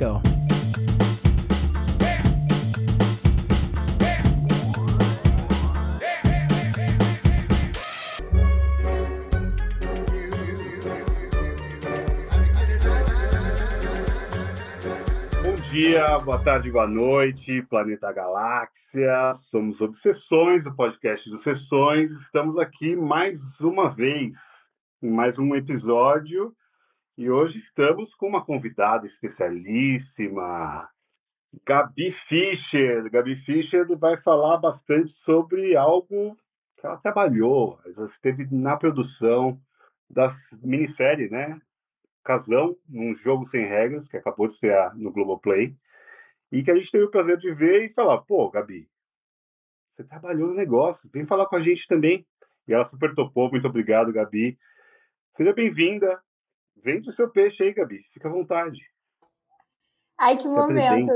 go. Bom dia, boa tarde, boa noite, Planeta Galáxia. Somos Obsessões, o podcast do Sessões. Estamos aqui mais uma vez, em mais um episódio. E hoje estamos com uma convidada especialíssima, Gabi Fischer. Gabi Fischer vai falar bastante sobre algo que ela trabalhou, ela esteve na produção da minissérie, né? Casão, um jogo sem regras, que acabou de estrear no Globoplay, e que a gente teve o prazer de ver e falar, pô, Gabi, você trabalhou no negócio, vem falar com a gente também. E ela super topou, muito obrigado, Gabi. Seja bem-vinda. Vende o seu peixe aí, Gabi, fica à vontade. Ai, que momento.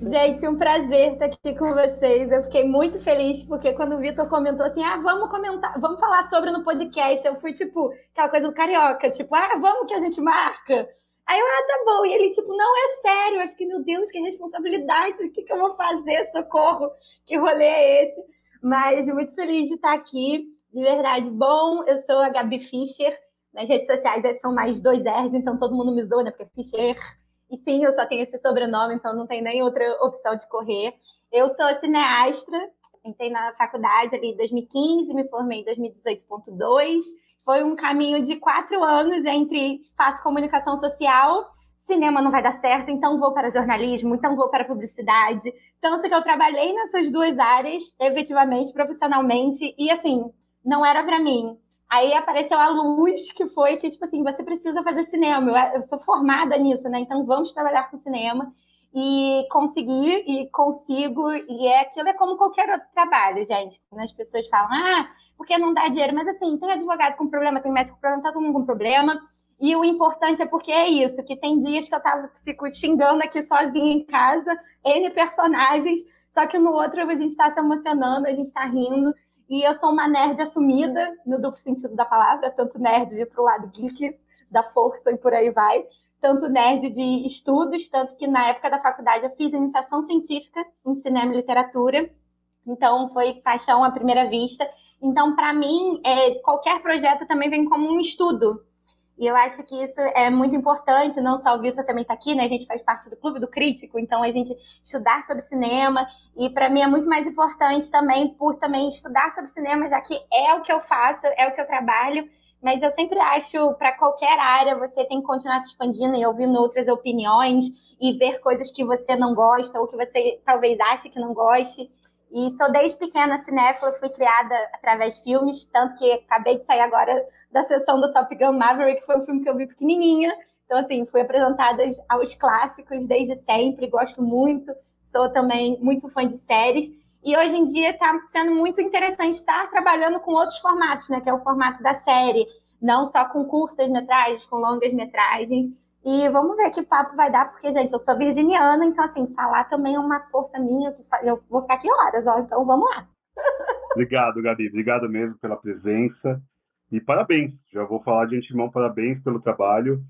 Gente, um prazer estar aqui com vocês. Eu fiquei muito feliz porque quando o Vitor comentou assim: "Ah, vamos comentar, vamos falar sobre no podcast". Eu fui tipo aquela coisa do carioca, tipo: "Ah, vamos que a gente marca". Aí eu, ah, tá bom. E ele, tipo, não é sério. Eu fiquei, meu Deus, que responsabilidade. O que, que eu vou fazer? Socorro. Que rolê é esse? Mas muito feliz de estar aqui. De verdade. Bom, eu sou a Gabi Fischer. Nas redes sociais são mais dois R's, então todo mundo me zoa, né? Porque é Fischer. E sim, eu só tenho esse sobrenome, então não tem nem outra opção de correr. Eu sou cineastra, entrei na faculdade ali em 2015, me formei em 2018.2. Foi um caminho de quatro anos entre faço comunicação social, cinema não vai dar certo, então vou para jornalismo, então vou para publicidade. Tanto que eu trabalhei nessas duas áreas, efetivamente, profissionalmente, e assim, não era para mim. Aí apareceu a luz, que foi que, tipo assim, você precisa fazer cinema. Eu, eu sou formada nisso, né? Então vamos trabalhar com cinema. E conseguir, e consigo, e é aquilo é como qualquer outro trabalho, gente. As pessoas falam, ah, porque não dá dinheiro? Mas assim, tem advogado com problema, tem médico com problema, tá todo mundo com problema. E o importante é porque é isso, que tem dias que eu tava, fico xingando aqui sozinha em casa, N personagens, só que no outro a gente está se emocionando, a gente está rindo. E eu sou uma nerd assumida, no duplo sentido da palavra, tanto nerd para o lado geek, da força e por aí vai, tanto nerd de estudos, tanto que na época da faculdade eu fiz iniciação científica em cinema e literatura, então foi paixão à primeira vista. Então, para mim, é, qualquer projeto também vem como um estudo. E eu acho que isso é muito importante, não só o Vitor também está aqui, né? A gente faz parte do Clube do Crítico, então a gente estudar sobre cinema. E para mim é muito mais importante também por também estudar sobre cinema, já que é o que eu faço, é o que eu trabalho. Mas eu sempre acho, para qualquer área, você tem que continuar se expandindo e ouvindo outras opiniões e ver coisas que você não gosta ou que você talvez ache que não goste. E sou desde pequena cinéfila, fui criada através de filmes, tanto que acabei de sair agora da sessão do Top Gun Maverick, que foi um filme que eu vi pequenininha. Então, assim, fui apresentada aos clássicos desde sempre, gosto muito, sou também muito fã de séries. E hoje em dia está sendo muito interessante estar trabalhando com outros formatos, né? Que é o formato da série, não só com curtas metragens, com longas metragens. E vamos ver que papo vai dar, porque, gente, eu sou virginiana, então, assim, falar também é uma força minha. Eu vou ficar aqui horas, ó, então vamos lá. Obrigado, Gabi. Obrigado mesmo pela presença. E parabéns. Já vou falar de antemão, parabéns pelo trabalho.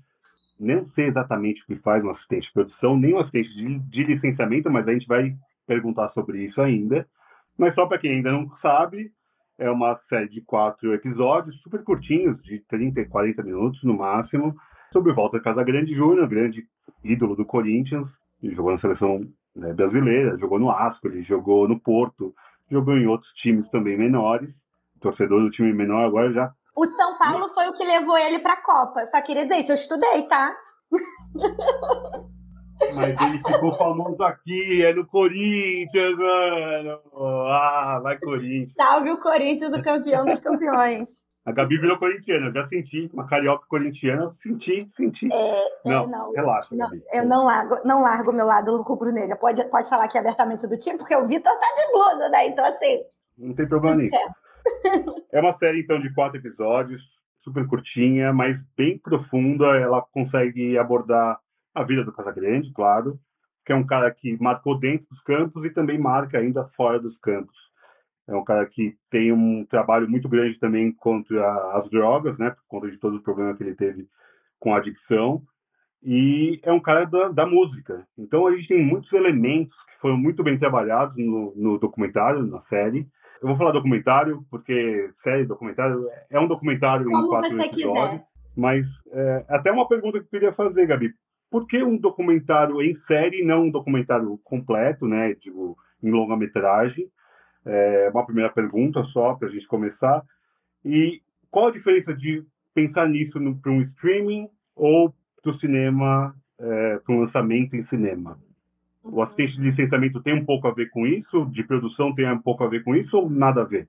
Nem sei exatamente o que faz um assistente de produção, nem um assistente de, de licenciamento, mas a gente vai perguntar sobre isso ainda. Mas só para quem ainda não sabe, é uma série de quatro episódios, super curtinhos, de 30 e 40 minutos no máximo sobre Walter Casagrande Júnior, grande ídolo do Corinthians, jogou na seleção né, brasileira, jogou no Ascoli, jogou no Porto, jogou em outros times também menores. Torcedor do time menor agora já. O São Paulo foi o que levou ele para a Copa. Só queria dizer isso, eu estudei, tá? Mas ele ficou famoso aqui, é no Corinthians, mano. Ah, vai Corinthians. Salve o Corinthians, o campeão dos campeões. A Gabi virou corintiana, eu já senti, uma carioca corintiana, senti, senti. É, não, é, não, relaxa, não, Gabi. Eu não largo, não largo meu lado rubro-negra. Pode, pode falar aqui abertamente do time, porque o Vitor tá de blusa, né? Então, assim. Não tem problema nenhum. É uma série, então, de quatro episódios, super curtinha, mas bem profunda. Ela consegue abordar a vida do Casagrande, claro, que é um cara que marcou dentro dos campos e também marca ainda fora dos campos. É um cara que tem um trabalho muito grande também contra as drogas, né? Por conta de todo o problema que ele teve com a adicção. e é um cara da, da música. Então a gente tem muitos elementos que foram muito bem trabalhados no, no documentário, na série. Eu vou falar documentário, porque série, documentário, é um documentário Como em quatro episódios. Mas é, até uma pergunta que eu queria fazer, Gabi. Por que um documentário em série, não um documentário completo, né? Digo, em longa-metragem? É uma primeira pergunta só para a gente começar. E qual a diferença de pensar nisso para um streaming ou para o cinema, é, para um lançamento em cinema? O assistente de licenciamento tem um pouco a ver com isso? De produção tem um pouco a ver com isso ou nada a ver?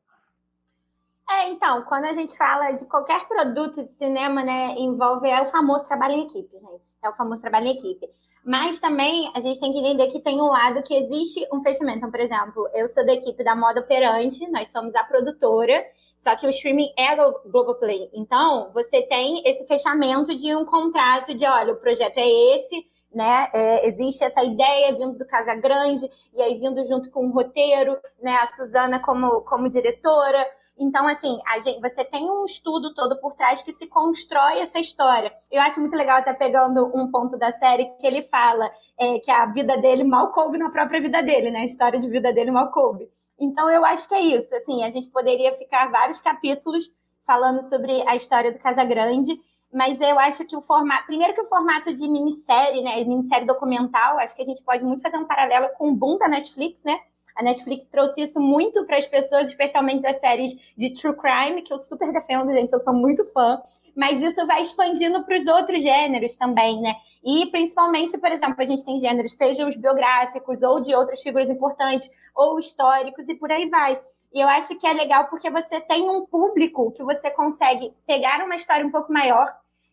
Então, quando a gente fala de qualquer produto de cinema, né, envolve é o famoso trabalho em equipe, gente. É o famoso trabalho em equipe. Mas também a gente tem que entender que tem um lado que existe um fechamento. Então, por exemplo, eu sou da equipe da Moda Operante, nós somos a produtora, só que o streaming é o Globoplay. Então, você tem esse fechamento de um contrato de, olha, o projeto é esse, né? É, existe essa ideia vindo do Casa Grande, e aí vindo junto com o roteiro, né? A Suzana como, como diretora. Então, assim, gente, você tem um estudo todo por trás que se constrói essa história. Eu acho muito legal, até pegando um ponto da série, que ele fala é, que a vida dele mal coube na própria vida dele, né? A história de vida dele mal coube. Então, eu acho que é isso. Assim, a gente poderia ficar vários capítulos falando sobre a história do Casa Grande, mas eu acho que o formato, primeiro que o formato de minissérie, né, minissérie documental, acho que a gente pode muito fazer um paralelo com o boom da Netflix, né? A Netflix trouxe isso muito para as pessoas, especialmente as séries de true crime, que eu super defendo, gente, eu sou muito fã. Mas isso vai expandindo para os outros gêneros também, né? E principalmente, por exemplo, a gente tem gêneros, sejam os biográficos ou de outras figuras importantes, ou históricos, e por aí vai. E eu acho que é legal porque você tem um público que você consegue pegar uma história um pouco maior,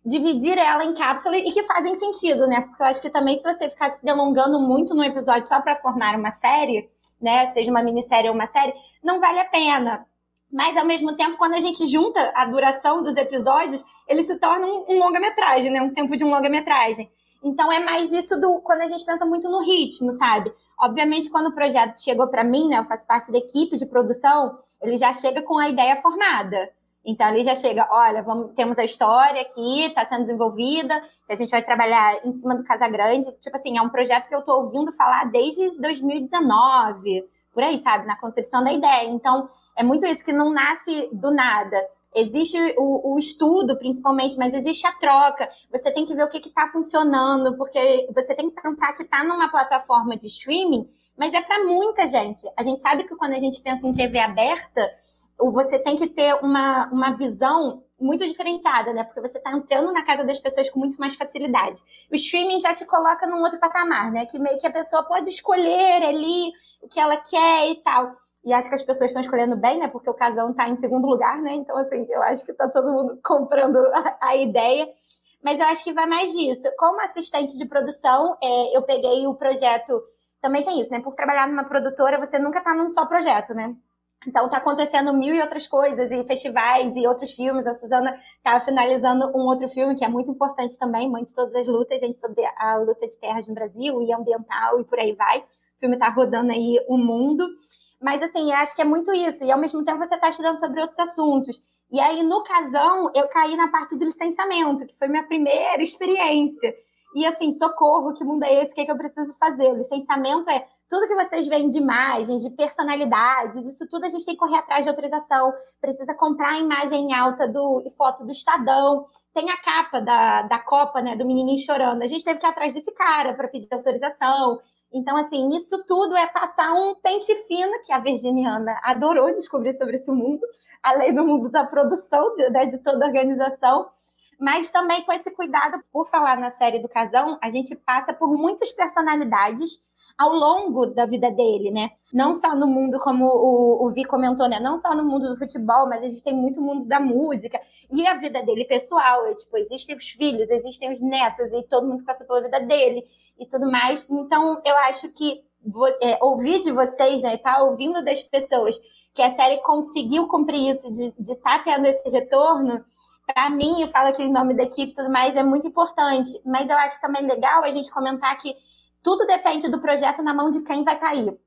dividir ela em cápsulas e que fazem sentido, né? Porque eu acho que também se você ficar se delongando muito no episódio só para formar uma série, né, seja uma minissérie ou uma série, não vale a pena. Mas ao mesmo tempo, quando a gente junta a duração dos episódios, ele se torna um, um longa-metragem, né? Um tempo de um longa-metragem. Então é mais isso do quando a gente pensa muito no ritmo, sabe? Obviamente, quando o projeto chegou para mim, né, eu faço parte da equipe de produção, ele já chega com a ideia formada. Então ele já chega, olha, vamos, temos a história aqui, está sendo desenvolvida, que a gente vai trabalhar em cima do Casa Grande. Tipo assim, é um projeto que eu estou ouvindo falar desde 2019, por aí, sabe? Na concepção da ideia. Então, é muito isso que não nasce do nada existe o, o, estudo, principalmente, mas existe a troca. Você tem que ver o que está funcionando, porque você tem que pensar que está numa plataforma de streaming, mas é para muita gente. A gente sabe que quando a gente pensa em TV aberta, você tem que ter uma, uma visão muito diferenciada, né? Porque você está entrando na casa das pessoas com muito mais facilidade. O streaming já te coloca num outro patamar, né? Que meio que a pessoa pode escolher ali o que ela quer e tal. E acho que as pessoas estão escolhendo bem, né? Porque o casão está em segundo lugar, né? Então, assim, eu acho que está todo mundo comprando a, a, ideia. Mas eu acho que vai mais disso. Como assistente de produção, é, eu peguei o projeto. Também tem isso, né? Por trabalhar numa produtora, você nunca está num só projeto, né? Então tá acontecendo mil e outras coisas, e festivais e outros filmes. A Suzana tá finalizando um outro filme que é muito importante também, Mãe de Todas as Lutas, gente, sobre a luta de terras no Brasil e ambiental e por aí vai. O filme tá rodando aí o mundo. Mas, assim, acho que é muito isso. E, ao mesmo tempo, você está estudando sobre outros assuntos. E aí, no casão, eu caí na parte de licenciamento, que foi minha primeira experiência. E, assim, socorro, que mundo é esse? O que, é que eu preciso fazer? O licenciamento é tudo que vocês veem de imagens, de personalidades, isso tudo a gente tem que correr atrás de autorização. Precisa comprar a imagem alta do e foto do Estadão. Tem a capa da, da Copa, né, do menininho chorando. A gente teve que ir atrás desse cara para pedir autorização. Então, assim, isso tudo é passar um pente fino, que a virginiana adorou descobrir sobre esse mundo, além do mundo da produção, de, né, de toda a organização, mas também com esse cuidado, por falar na série do Casão, a gente passa por muitas personalidades ao longo da vida dele, né? Não só no mundo, como o, o Vi comentou, né? Não só no mundo do futebol, mas a gente tem muito mundo da música e a vida dele pessoal. É, tipo, existem os filhos, existem os netos e todo mundo passa pela vida dele e tudo mais. Então, eu acho que é, ouvir de vocês, né? Tá ouvindo das pessoas que a série conseguiu cumprir isso, de estar tá tendo esse retorno, para mim, eu falo aqui em nome da equipe e tudo mais, é muito importante. Mas eu acho também legal a gente comentar que tudo depende do projeto na mão de quem vai cair.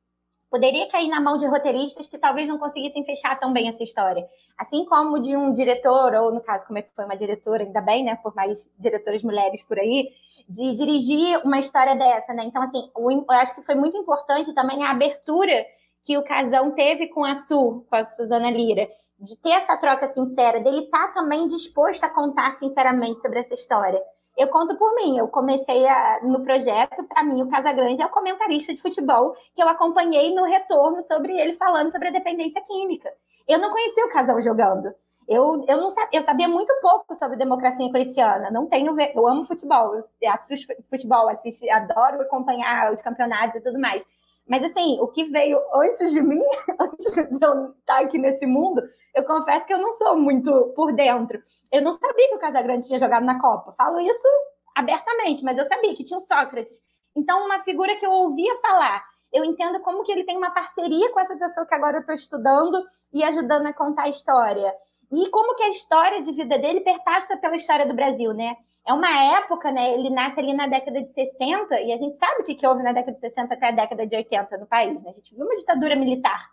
poderia cair na mão de roteiristas que talvez não conseguissem fechar tão bem essa história. Assim como de um diretor, ou no caso, como é que foi uma diretora, ainda bem, né? Por mais diretoras mulheres por aí, de dirigir uma história dessa, né? Então, assim, eu acho que foi muito importante também a abertura que o Casão teve com a Su, com a Suzana Lira, de ter essa troca sincera, dele estar tá também disposto a contar sinceramente sobre essa história. Eu conto por mim, eu comecei a, no projeto, para mim o Casagrande é o comentarista de futebol que eu acompanhei no retorno sobre ele falando sobre a dependência química. Eu não conhecia o Casal jogando. Eu, eu, não sabia, eu sabia muito pouco sobre democracia corintiana. Não tenho, eu amo futebol, eu assisto futebol, assisto, adoro acompanhar os campeonatos e tudo mais. Mas assim, o que veio antes de mim, antes de eu estar aqui nesse mundo, eu confesso que eu não sou muito por dentro. Eu não sabia que o Casagrande tinha jogado na Copa. Falo isso abertamente, mas eu sabia que tinha o Sócrates. Então, uma figura que eu ouvia falar, eu entendo como que ele tem uma parceria com essa pessoa que agora eu estou estudando e ajudando a contar a história. E como que a história de vida dele perpassa pela história do Brasil, né? É uma época, né? Ele nasce ali na década de 60, e a gente sabe o que, que houve na década de 60 até a década de 80 no país, né? A gente viu uma ditadura militar.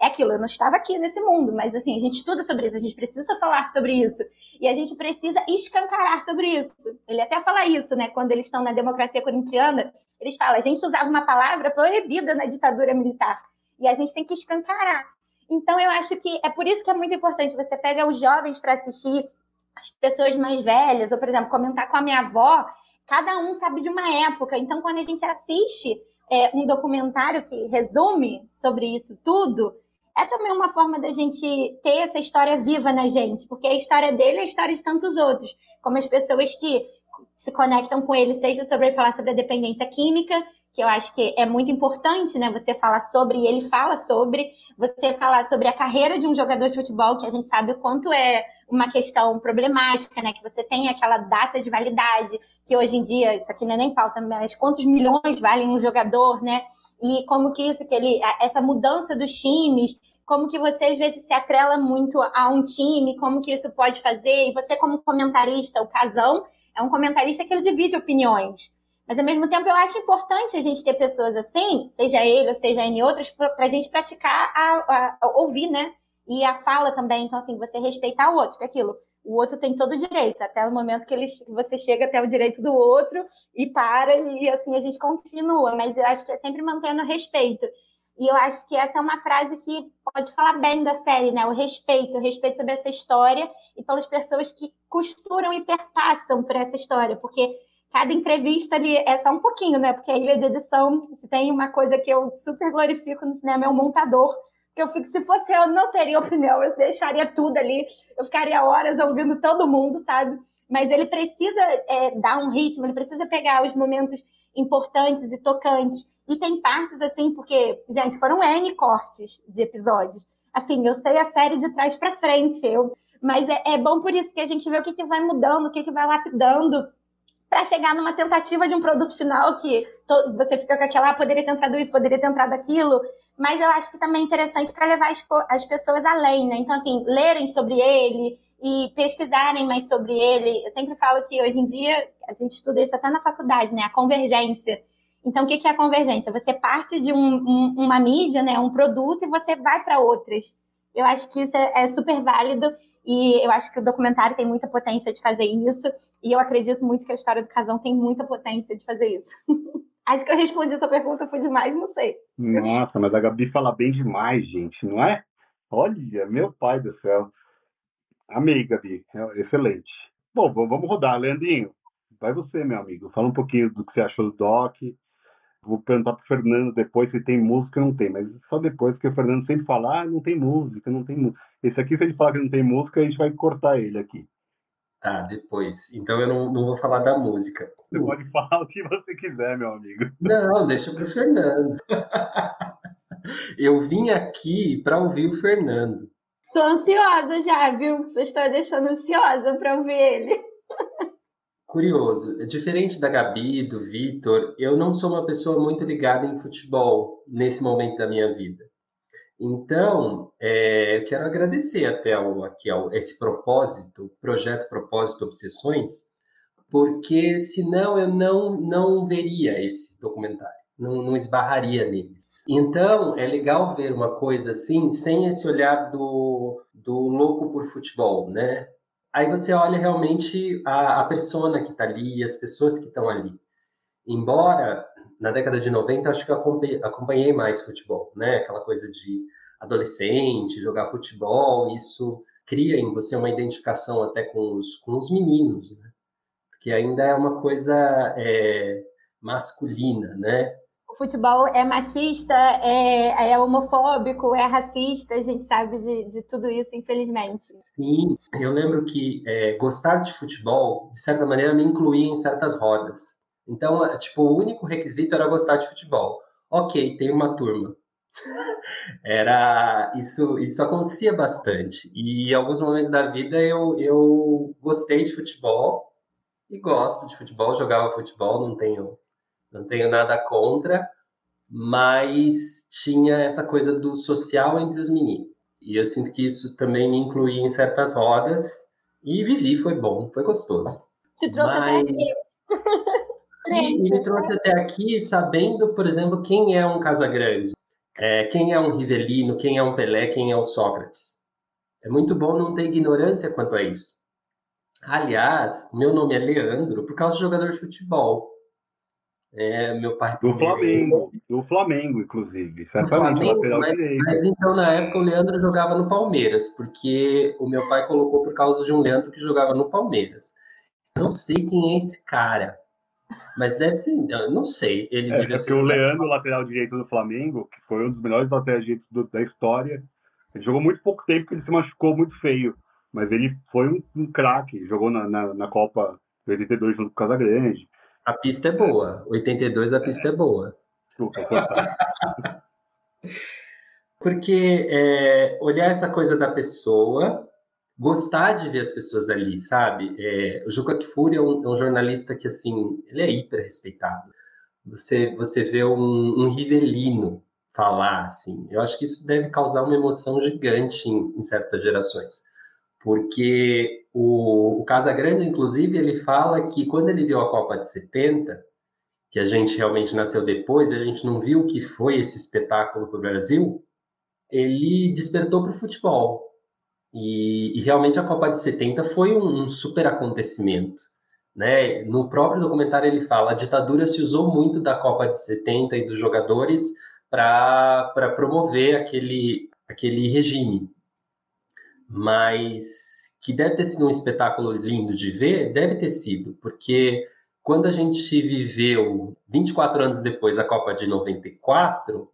É aquilo, eu não estava aqui nesse mundo, mas assim, a gente estuda sobre isso, a gente precisa falar sobre isso. E a gente precisa escancarar sobre isso. Ele até fala isso, né? Quando eles estão na democracia corintiana, eles falam, a gente usava uma palavra proibida na ditadura militar. E a gente tem que escancarar. Então, eu acho que é por isso que é muito importante você pega os jovens para assistir as pessoas mais velhas, ou, por exemplo, comentar com a minha avó, cada um sabe de uma época. Então, quando a gente assiste é, um documentário que resume sobre isso tudo, é também uma forma da gente ter essa história viva na gente, porque a história dele é a história de tantos outros, como as pessoas que se conectam com ele, seja sobre falar sobre a dependência química, que eu acho que é muito importante, né? Você falar sobre, e ele fala sobre, você falar sobre a carreira de um jogador de futebol, que a gente sabe o quanto é uma questão problemática, né? Que você tem aquela data de validade, que hoje em dia, isso aqui não é nem pauta, mas quantos milhões valem um jogador, né? E como que isso, que ele, essa mudança dos times, como que você às vezes se atrela muito a um time, como que isso pode fazer, e você como comentarista, o Casão, é um comentarista que ele divide opiniões. Mas, ao mesmo tempo, eu acho importante a gente ter pessoas assim, seja ele ou seja em outras, para a gente praticar a, a, a, ouvir, né? E a fala também. Então, assim, você respeitar o outro, que é aquilo. O outro tem todo o direito, até o momento que ele, você chega até o direito do outro e para, e assim a gente continua. Mas eu acho que é sempre mantendo respeito. E eu acho que essa é uma frase que pode falar bem da série, né? O respeito, o respeito sobre essa história e pelas pessoas que costuram e perpassam por essa história, porque cada entrevista ali é só um pouquinho, né? Porque a ilha de edição, se tem uma coisa que eu super glorifico no cinema, é o montador. Que eu fico, se fosse eu, não teria opinião, eu deixaria tudo ali, eu ficaria horas ouvindo todo mundo, sabe? Mas ele precisa é, dar um ritmo, ele precisa pegar os momentos importantes e tocantes. E tem partes assim, porque, gente, foram N cortes de episódios. Assim, eu sei a série de trás para frente, eu. Mas é, é, bom por isso, porque a gente vê o que, que vai mudando, o que, que vai lapidando para chegar numa tentativa de um produto final que você fica com aquela, ah, poderia ter entrado isso, poderia ter entrado aquilo, mas eu acho que também é interessante para levar as, as, pessoas além, né? Então, assim, lerem sobre ele e pesquisarem mais sobre ele. Eu sempre falo que hoje em dia, a gente estuda isso até na faculdade, né? A convergência. Então, o que é a convergência? Você parte de um, um, uma mídia, né? Um produto e você vai para outras. Eu acho que isso é, é super válido e eu acho que o documentário tem muita potência de fazer isso. E eu acredito muito que a história do casão tem muita potência de fazer isso. acho que eu respondi essa pergunta, foi demais, não sei. Nossa, mas a Gabi fala bem demais, gente, não é? Olha, meu pai do céu. Amei, Gabi. É excelente. Bom, vamos rodar. Leandrinho, vai você, meu amigo. Fala um pouquinho do que você achou do doc. Vou perguntar pro Fernando depois se tem música ou não tem, mas só depois, porque o Fernando sempre fala, ah, não tem música, não tem música. Esse aqui, se ele falar que não tem música, a gente vai cortar ele aqui. Tá, depois. Então eu não, não vou falar da música. Você pode falar o que você quiser, meu amigo. Não, deixa pro Fernando. eu vim aqui para ouvir o Fernando. Tô ansiosa já, viu? Você está deixando ansiosa para ouvir ele. Curioso, diferente da Gabi, do Vitor, eu não sou uma pessoa muito ligada em futebol nesse momento da minha vida. Então, é, eu quero agradecer até ao, aqui ao, esse propósito, projeto Propósito Obsessões, porque senão eu não, não veria esse documentário, não, não esbarraria nele. Então, é legal ver uma coisa assim, sem esse olhar do, do louco por futebol, né? Aí você olha realmente a, a persona que está ali, as pessoas que estão ali. Embora, na década de 90, acho que eu acompanhei mais futebol, né? Aquela coisa de adolescente, jogar futebol, isso cria em você uma identificação até com os, com os meninos, né? Porque ainda é uma coisa é, masculina, né? O futebol é machista, é, é, homofóbico, é racista, a gente sabe de, de tudo isso, infelizmente. Sim, eu lembro que é, gostar de futebol, de certa maneira, me incluía em certas rodas. Então, é, tipo, o único requisito era gostar de futebol. Ok, tem uma turma. Era isso, isso acontecia bastante. E em alguns momentos da vida eu, eu gostei de futebol e gosto de futebol, jogava futebol, não tenho não tenho nada contra, mas tinha essa coisa do social entre os meninos. E eu sinto que isso também me incluía em certas rodas e vivi, foi bom, foi gostoso. Te trouxe mas... até aqui. E me trouxe até aqui sabendo, por exemplo, quem é um Casagrande, é, quem é um Rivelino, quem é um Pelé, quem é o Sócrates. É muito bom não ter ignorância quanto a isso. Aliás, meu nome é Leandro por causa de jogador de futebol. É, meu pai. Do Flamengo. Do Flamengo, inclusive. Certamente, Flamengo, mas, mas, então, na época, o Leandro jogava no Palmeiras, porque o meu pai colocou por causa de um Leandro que jogava no Palmeiras. Não sei quem é esse cara. Mas deve ser, não sei. Ele é, porque o Leandro, lateral direito do Flamengo, que foi um dos melhores laterais direitos da história, ele jogou muito pouco tempo porque ele se machucou muito feio. Mas ele foi um, um craque, jogou na, na, na Copa 82 junto com o Casagrande. A pista é boa. 82 a pista é, é boa. Porque é, olhar essa coisa da pessoa, gostar de ver as pessoas ali, sabe? É, o Juca Kfouri é um, é um, jornalista que, assim, ele é hiper respeitado. Você, você vê um, um rivelino falar, assim. Eu acho que isso deve causar uma emoção gigante em, em certas gerações porque o, o Casagrande, inclusive, ele fala que quando ele viu a Copa de 70, que a gente realmente nasceu depois, a gente não viu o que foi esse espetáculo para o Brasil, ele despertou para o futebol. E, e, realmente a Copa de 70 foi um, um super acontecimento. Né? No próprio documentário ele fala, a ditadura se usou muito da Copa de 70 e dos jogadores para promover aquele, aquele regime mas que deve ter sido um espetáculo lindo de ver, deve ter sido, porque quando a gente viveu 24 anos depois da Copa de 94,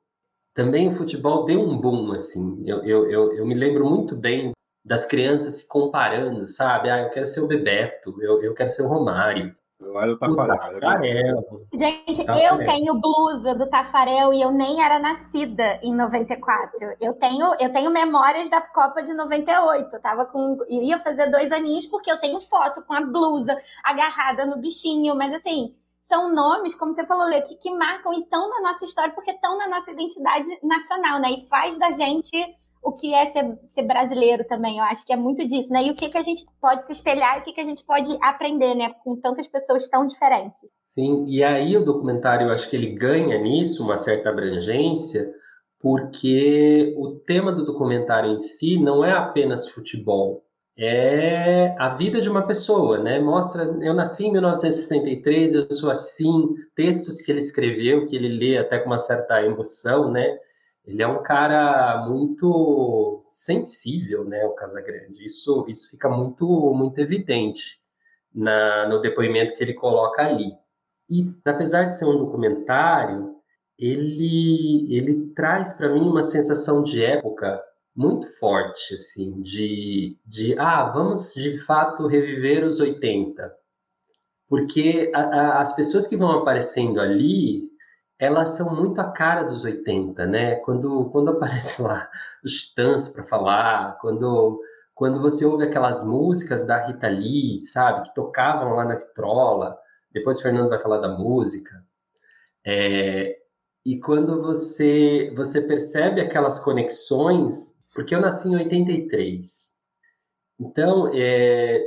também o futebol deu um boom, assim. Eu, eu, eu, eu me lembro muito bem das crianças se comparando, sabe? Ah, eu quero ser o Bebeto, eu, eu quero ser o Romário. Olha o Tafarel. Gente, Tafarel. eu tenho blusa do Tafarel e eu nem era nascida em 94. Eu tenho, eu tenho memórias da Copa de 98. Eu tava com, eu ia fazer dois aninhos porque eu tenho foto com a blusa agarrada no bichinho, mas assim, são nomes, como você falou, Lê, que, que marcam e estão na nossa história porque estão na nossa identidade nacional, né? E faz da gente o que é ser, ser, brasileiro também. Eu acho que é muito disso, né? E o que, que a gente pode se espelhar e o que, que a gente pode aprender, né? Com tantas pessoas tão diferentes. Sim, e aí o documentário, eu acho que ele ganha nisso uma certa abrangência, porque o tema do documentário em si não é apenas futebol, é a vida de uma pessoa, né? Mostra, eu nasci em 1963, eu sou assim, textos que ele escreveu, que ele lê até com uma certa emoção, né? Ele é um cara muito sensível, né, o Casagrande. Isso, isso fica muito, muito evidente na, no depoimento que ele coloca ali. E apesar de ser um documentário, ele, ele traz para mim uma sensação de época muito forte, assim, de, de ah, vamos de fato reviver os 80. Porque a, a, as pessoas que vão aparecendo ali elas são muito a cara dos 80, né? Quando, quando aparece lá os Tans para falar, quando, quando você ouve aquelas músicas da Rita Lee, sabe, que tocavam lá na vitrola, depois o Fernando vai falar da música, é, e quando você, você percebe aquelas conexões, porque eu nasci em 83, então é,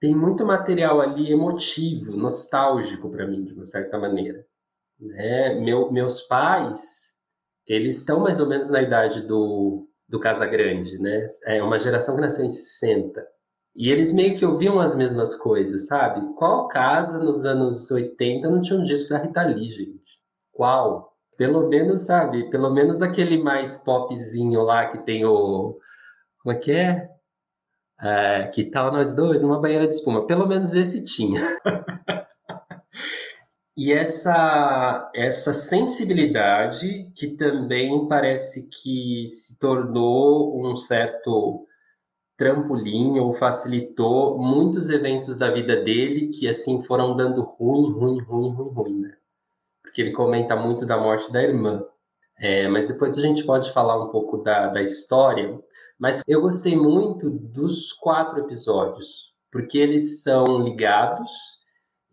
tem muito material ali emotivo, nostálgico para mim, de uma certa maneira. Né? Meu, meus pais, eles estão mais ou menos na idade do, do Casagrande, né? É uma geração que nasceu em 60. E eles meio que ouviam as mesmas coisas, sabe? Qual casa nos anos 80 não tinha um disco da Rita Lee, gente? Qual? Pelo menos, sabe? Pelo menos aquele mais popzinho lá que tem o. Como é que é? é que tal nós dois numa banheira de espuma. Pelo menos esse tinha. E essa, essa sensibilidade que também parece que se tornou um certo trampolim ou facilitou muitos eventos da vida dele que assim foram dando ruim, ruim, ruim, ruim, ruim, né? Porque ele comenta muito da morte da irmã. É, mas depois a gente pode falar um pouco da, da história. Mas eu gostei muito dos quatro episódios, porque eles são ligados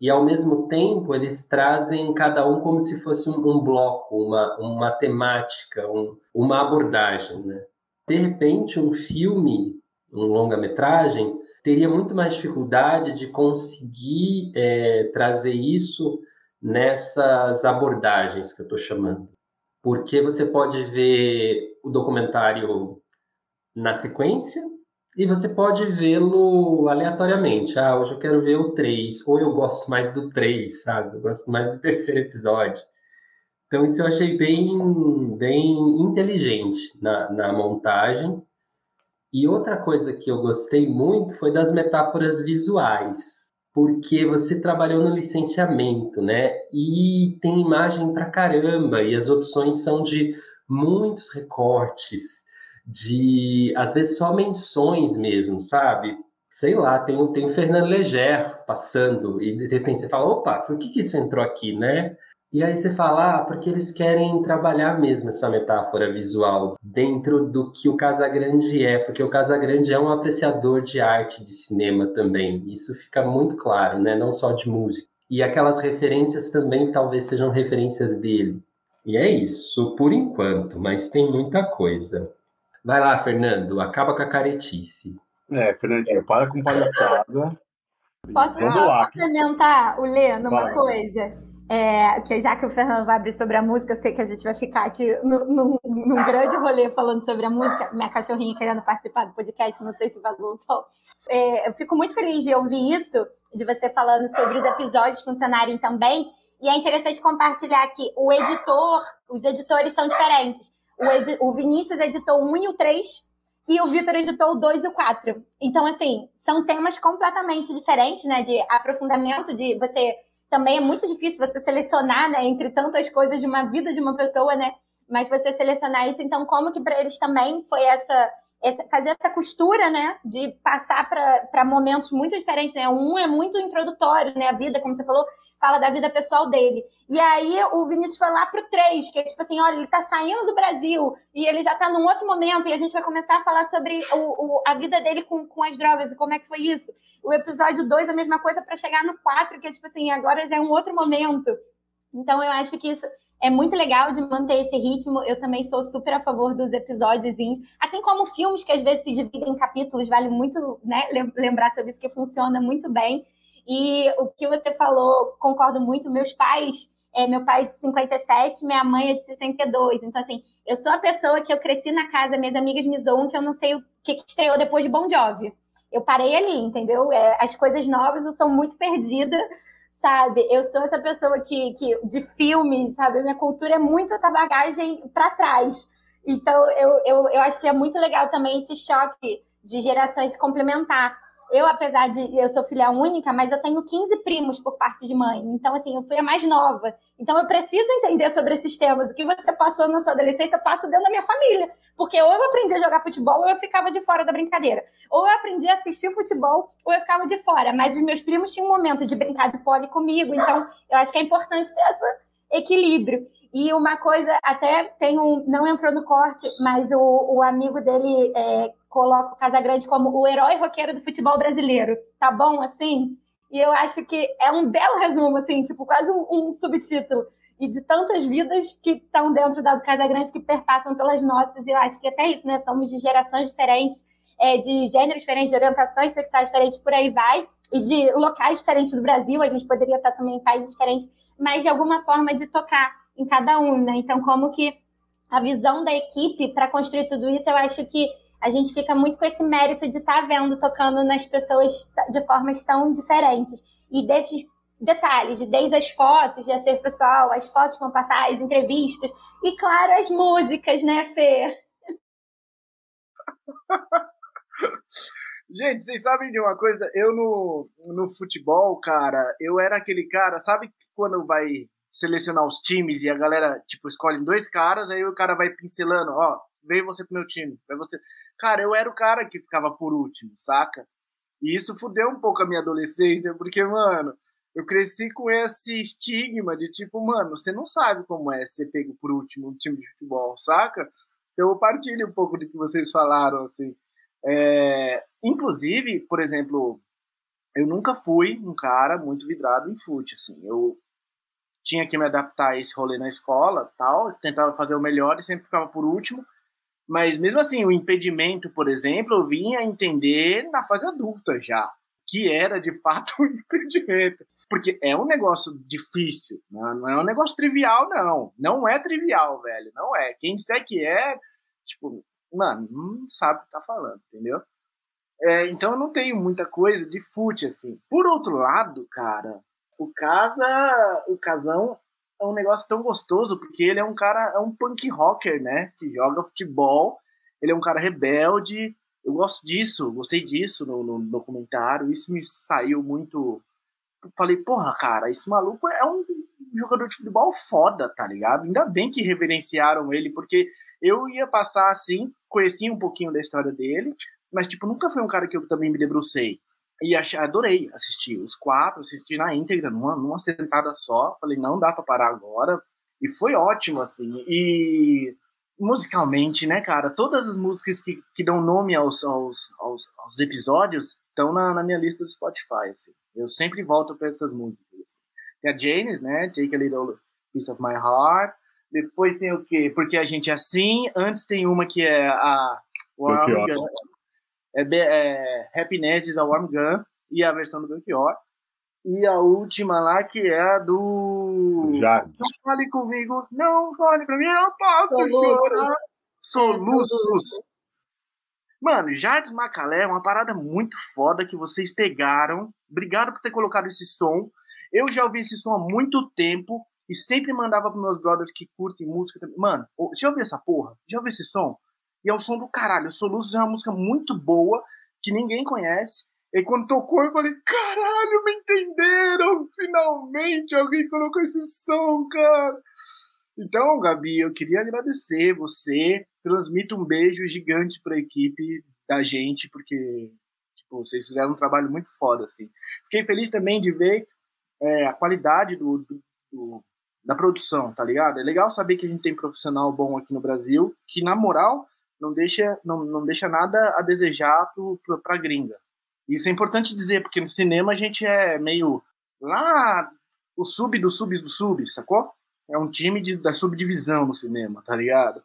e ao mesmo tempo eles trazem cada um como se fosse um, um bloco, uma, uma temática, um, uma abordagem. Né? De repente, um filme, um longa-metragem, teria muito mais dificuldade de conseguir é, trazer isso nessas abordagens que eu estou chamando. Porque você pode ver o documentário na sequência, e você pode vê-lo aleatoriamente. Ah, hoje eu quero ver o 3, ou eu gosto mais do 3, sabe? Eu gosto mais do terceiro episódio. Então, isso eu achei bem, bem inteligente na, na montagem. E outra coisa que eu gostei muito foi das metáforas visuais, porque você trabalhou no licenciamento, né? E tem imagem pra caramba, e as opções são de muitos recortes de, às vezes, só menções mesmo, sabe? Sei lá, tem, tem o Fernando Leger passando, e de repente você fala, opa, por que, que isso entrou aqui, né? E aí você fala, ah, porque eles querem trabalhar mesmo essa metáfora visual dentro do que o Casagrande é, porque o Casagrande é um apreciador de arte, de cinema também. Isso fica muito claro, né? Não só de música. E aquelas referências também talvez sejam referências dele. E é isso, por enquanto, mas tem muita coisa. Vai lá, Fernando, acaba com a caretice. É, Fernandinho, para com palhaçada. Posso só complementar o Lê numa vai. coisa? É, que já que o Fernando vai abrir sobre a música, eu sei que a gente vai ficar aqui num, num grande rolê falando sobre a música. Minha cachorrinha querendo participar do podcast, não sei se vazou o sol. É, eu fico muito feliz de ouvir isso, de você falando sobre os episódios funcionarem também. E é interessante compartilhar que o editor, os editores são diferentes o, edi o Vinícius editou 1 e o 3 e o Vitor editou o 2 e o 4. Então, assim, são temas completamente diferentes, né? De aprofundamento, de você. Também é muito difícil você selecionar, né? Entre tantas coisas de uma vida de uma pessoa, né? Mas você selecionar isso, então, como que para eles também foi essa, fazer essa costura, né? De passar para momentos muito diferentes, né? Um é muito introdutório, né? A vida, como você falou, fala da vida pessoal dele. E aí o Vinícius foi lá pro 3, que é tipo assim, olha, ele tá saindo do Brasil e ele já tá num outro momento e a gente vai começar a falar sobre o, o, a vida dele com, com as drogas e como é que foi isso. O episódio 2, a mesma coisa para chegar no 4, que é tipo assim, agora já é um outro momento. Então eu acho que isso é muito legal de manter esse ritmo. Eu também sou super a favor dos episódios, assim como filmes que às vezes se dividem em capítulos, vale muito né, lembrar sobre isso que funciona muito bem. E o que você falou, concordo muito. Meus pais, é, meu pai é de 57, minha mãe é de 62. Então, assim, eu sou a pessoa que eu cresci na casa, minhas amigas me zoam que eu não sei o que, que estreou depois de Bon Jovi. Eu parei ali, entendeu? É, as coisas novas eu sou muito perdida, sabe? Eu sou essa pessoa que, que de filmes, sabe? Minha cultura é muito essa bagagem para trás. Então, eu, eu, eu acho que é muito legal também esse choque de gerações complementar eu, apesar de eu sou filha única, mas eu tenho 15 primos por parte de mãe. Então, assim, eu fui a mais nova. Então, eu preciso entender sobre esses temas. O que você passou na sua adolescência, eu passo dentro da minha família. Porque ou eu aprendi a jogar futebol, ou eu ficava de fora da brincadeira. Ou eu aprendi a assistir futebol, ou eu ficava de fora. Mas os meus primos tinham um momento de brincar de pole comigo. Então, eu acho que é importante ter esse equilíbrio. E uma coisa, até tem um, não entrou no corte, mas o, o amigo dele é, coloca o Casagrande como o herói roqueiro do futebol brasileiro. Tá bom assim? E eu acho que é um belo resumo, assim, tipo, quase um, um subtítulo. E de tantas vidas que estão dentro da Casagrande que perpassam pelas nossas. E eu acho que até isso, né? Somos de gerações diferentes, é, de gêneros diferentes, de orientações sexuais diferentes, por aí vai. E de locais diferentes do Brasil. A gente poderia estar também em países diferentes, mas de alguma forma de tocar em cada um, né? Então, como que a visão da equipe para construir tudo isso, eu acho que a gente fica muito com esse mérito de estar tá vendo, tocando nas pessoas de formas tão diferentes. E desses detalhes, desde as fotos de ser pessoal, as fotos que vão passar, as entrevistas, e claro, as músicas, né, Fer? Gente, vocês sabem de uma coisa? Eu no, no futebol, cara, eu era aquele cara, sabe quando vai selecionar os times e a galera, tipo, escolhe dois caras, aí o cara vai pincelando, ó, vem você pro meu time, vai você. Cara, eu era o cara que ficava por último, saca? E isso fudeu um pouco a minha adolescência, porque, mano, eu cresci com esse estigma de tipo, mano, você não sabe como é ser pego por último no time de futebol, saca? Então eu partilho um pouco do que vocês falaram, assim. É, inclusive, por exemplo, eu nunca fui um cara muito vidrado em fute, assim. Eu tinha que me adaptar a esse rolê na escola, tal, tentava fazer o melhor e sempre ficava por último. Mas mesmo assim, o impedimento, por exemplo, eu vinha entender na fase adulta já, que era de fato um impedimento. Porque é um negócio difícil, né? não é um negócio trivial, não. Não é trivial, velho, não é. Quem disser que é, tipo, mano, não sabe o que tá falando, entendeu? É, então eu não tenho muita coisa de fute, assim. Por outro lado, cara, o Casa, o Casão é um negócio tão gostoso, porque ele é um cara, é um punk rocker, né? Que joga futebol, ele é um cara rebelde. Eu gosto disso, gostei disso no, no documentário. Isso me saiu muito. Eu falei, porra, cara, esse maluco é um jogador de futebol foda, tá ligado? Ainda bem que reverenciaram ele, porque eu ia passar assim, conhecia um pouquinho da história dele, mas, tipo, nunca foi um cara que eu também me debrucei. E achei, adorei assistir os quatro, assisti na íntegra, numa, numa sentada só. Falei, não dá para parar agora. E foi ótimo, assim. E musicalmente, né, cara? Todas as músicas que, que dão nome aos, aos, aos, aos episódios estão na, na, minha lista do Spotify. Assim. Eu sempre volto para essas músicas. Assim. Tem a Janis, né? Take a Little Piece of My Heart. Depois tem o quê? Porque a gente é assim. Antes tem uma que é a é, é Happiness is a Warm Gun e a versão do Belchior. E a última lá, que é a do. Já. Não fale comigo, não fale pra mim, eu posso Soluços. chorar. Soluços. Mano, Jardim Macalé é uma parada muito foda que vocês pegaram. Obrigado por ter colocado esse som. Eu já ouvi esse som há muito tempo e sempre mandava pros meus brothers que curtem música. Mano, já ouviu essa porra? Já ouviu esse som? E é o som do caralho. Soluços é uma música muito boa, que ninguém conhece. E quando tocou, eu falei, caralho, me entenderam! Finalmente alguém colocou esse som, cara! Então, Gabi, eu queria agradecer você. Transmito um beijo gigante para a equipe da gente, porque tipo, vocês fizeram um trabalho muito foda, assim. Fiquei feliz também de ver é, a qualidade do, do, do, da produção, tá ligado? É legal saber que a gente tem profissional bom aqui no Brasil, que, na moral, não deixa, não, não deixa nada a desejar para a gringa. Isso é importante dizer, porque no cinema a gente é meio lá o sub do sub do sub, sacou? É um time de, da subdivisão no cinema, tá ligado?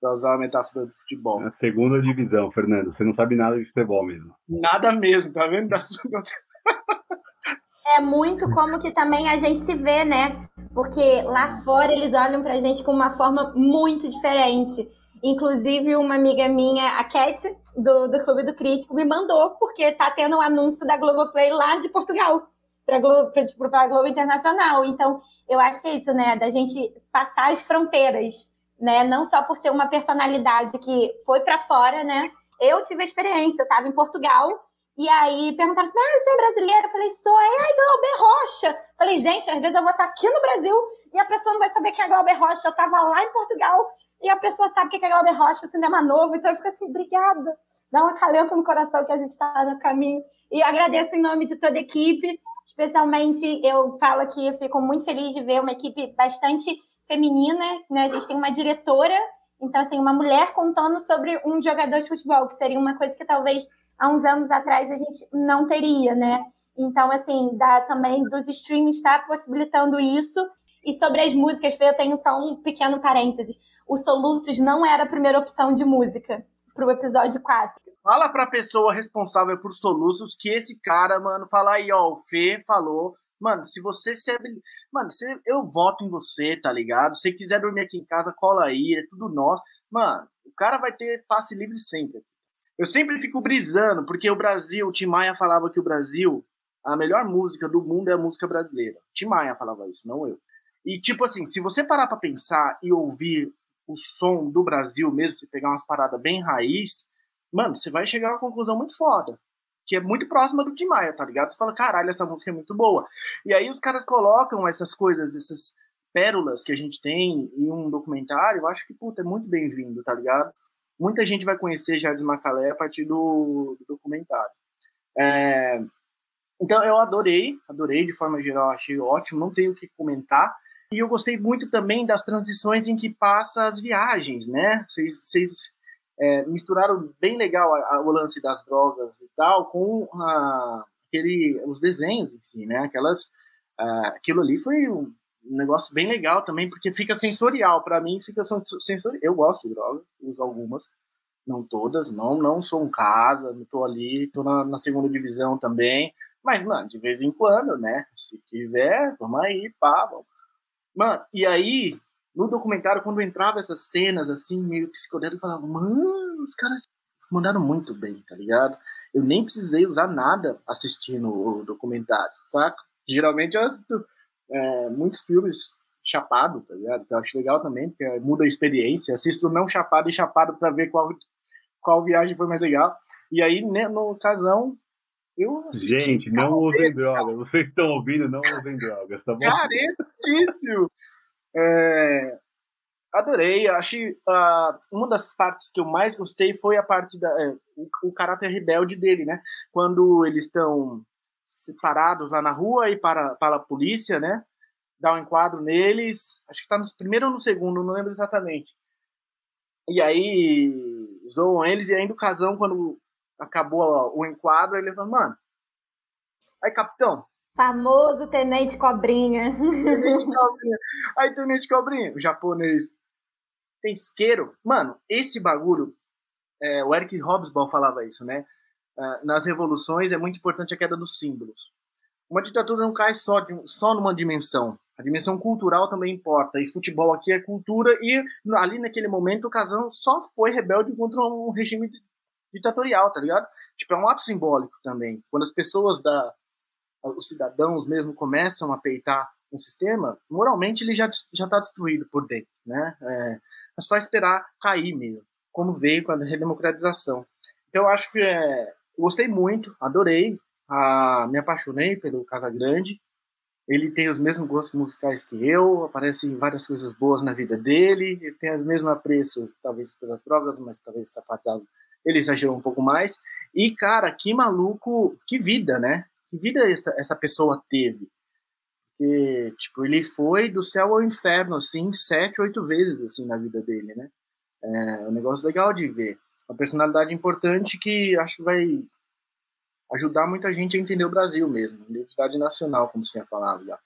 Pra usar a metáfora do futebol. É a segunda divisão, Fernando. Você não sabe nada de futebol mesmo. Nada mesmo, tá vendo? Da, é muito como que também a gente se vê, né? Porque lá fora eles olham pra gente com uma forma muito diferente. Inclusive, uma amiga minha, a Cat, do, do Clube do Crítico, me mandou, porque tá tendo um anúncio da Globoplay lá de Portugal, para Globo, tipo, a Globo Internacional. Então, eu acho que é isso, né? Da gente passar as fronteiras, né? Não só por ser uma personalidade que foi para fora, né? Eu tive a experiência, eu estava em Portugal, e aí perguntaram assim: ah, é brasileira? Eu falei, sou. Aí, ai, Glauber Rocha. Falei, gente, às vezes eu vou estar aqui no Brasil e a pessoa não vai saber quem é Glauber Rocha. Eu estava lá em Portugal e a pessoa sabe que é Glauber Rocha, cinema novo, então eu fico assim, obrigada. Dá um acalento no coração que a gente está no caminho. E agradeço em nome de toda a equipe, especialmente eu falo que eu fico muito feliz de ver uma equipe bastante feminina, né? A gente tem uma diretora, então assim, uma mulher contando sobre um jogador de futebol, que seria uma coisa que talvez há uns anos atrás a gente não teria, né? Então, assim, dá também dos streamings está possibilitando isso. E sobre as músicas, eu tenho só um pequeno parênteses. O Soluços não era a primeira opção de música pro episódio 4. Fala pra pessoa responsável por Soluços que esse cara, mano, fala aí, ó, o Fê falou, Mano, se você se Mano, se eu voto em você, tá ligado? Se quiser dormir aqui em casa, cola aí, é tudo nosso. Mano, o cara vai ter passe livre sempre. Eu sempre fico brisando, porque o Brasil, o Tim Maia falava que o Brasil, a melhor música do mundo é a música brasileira. Tim Maia falava isso, não eu. E, tipo assim, se você parar pra pensar e ouvir o som do Brasil mesmo, se pegar umas paradas bem raiz, mano, você vai chegar a uma conclusão muito foda. Que é muito próxima do Tim Maia, tá ligado? Você fala, caralho, essa música é muito boa. E aí os caras colocam essas coisas, essas pérolas que a gente tem em um documentário, eu acho que, puta, é muito bem-vindo, tá ligado? Muita gente vai conhecer Jardim Macalé a partir do, do documentário. É... Então eu adorei, adorei de forma geral, achei ótimo, não tenho o que comentar. E eu gostei muito também das transições em que passa as viagens, né? Vocês é, misturaram bem legal a, a, o lance das drogas e tal com a, aquele, os desenhos em si, né? Aquelas, uh, aquilo ali foi um negócio bem legal também, porque fica sensorial. Para mim, fica sensorial. Eu gosto de drogas, uso algumas, não todas. Não, não sou um casa, não tô ali, tô na, na segunda divisão também. Mas, mano, de vez em quando, né? Se tiver, vamos aí, pá, vamos. Mano, e aí no documentário, quando entrava essas cenas, assim, meio psicodélico, eu falava, mano, os caras mandaram muito bem, tá ligado? Eu nem precisei usar nada assistindo o documentário, saca? Geralmente eu assisto é, muitos filmes chapado, tá ligado? Que eu acho legal também, porque muda a experiência. Assisto não chapado e chapado para ver qual, qual viagem foi mais legal. E aí, né, no casão, eu Gente, não usem drogas. Vocês estão ouvindo, não usem drogas, tá bom? Caretíssimo! É, adorei. Acho uh, uma das partes que eu mais gostei foi a parte da é, o, o, caráter rebelde dele, né? Quando eles estão separados lá na rua e para para a polícia, né? Dá um enquadro neles. Acho que está no primeiro ou no segundo, não lembro exatamente. E aí zoam eles e ainda o casão quando acabou o enquadro ele fala, mano, aí capitão, Famoso Tenente Cobrinha. Tenente Cobrinha. Aí, Tenente Cobrinha, o japonês. Tem isqueiro. Mano, esse bagulho, é, o Eric Hobsbawm falava isso, né? Uh, nas revoluções é muito importante a queda dos símbolos. Uma ditadura não cai só, de, só numa dimensão. A dimensão cultural também importa. E futebol aqui é cultura. E ali naquele momento o Casão só foi rebelde contra um regime ditatorial, tá ligado? Tipo, é um ato simbólico também. Quando as pessoas da, os cidadãos mesmo começam a peitar um sistema, moralmente ele já já está destruído por dentro, né? É, é, só esperar cair mesmo, como veio com a redemocratização. Então eu acho que é, gostei muito, adorei, a, me apaixonei pelo Casagrande. Ele tem os mesmos gostos musicais que eu, aparecem várias coisas boas na vida dele, ele tem o mesmo apreço, talvez pelas drogas, mas talvez sapatado ele exagerou um pouco mais. E, cara, que maluco, que vida, né? que vida essa, essa pessoa teve? Porque, tipo, ele foi do céu ao inferno, assim, sete, oito vezes, assim, na vida dele, né? É um negócio legal de ver. Uma personalidade importante que acho que vai ajudar muita gente a entender o Brasil mesmo, identidade nacional, como você tinha falado já.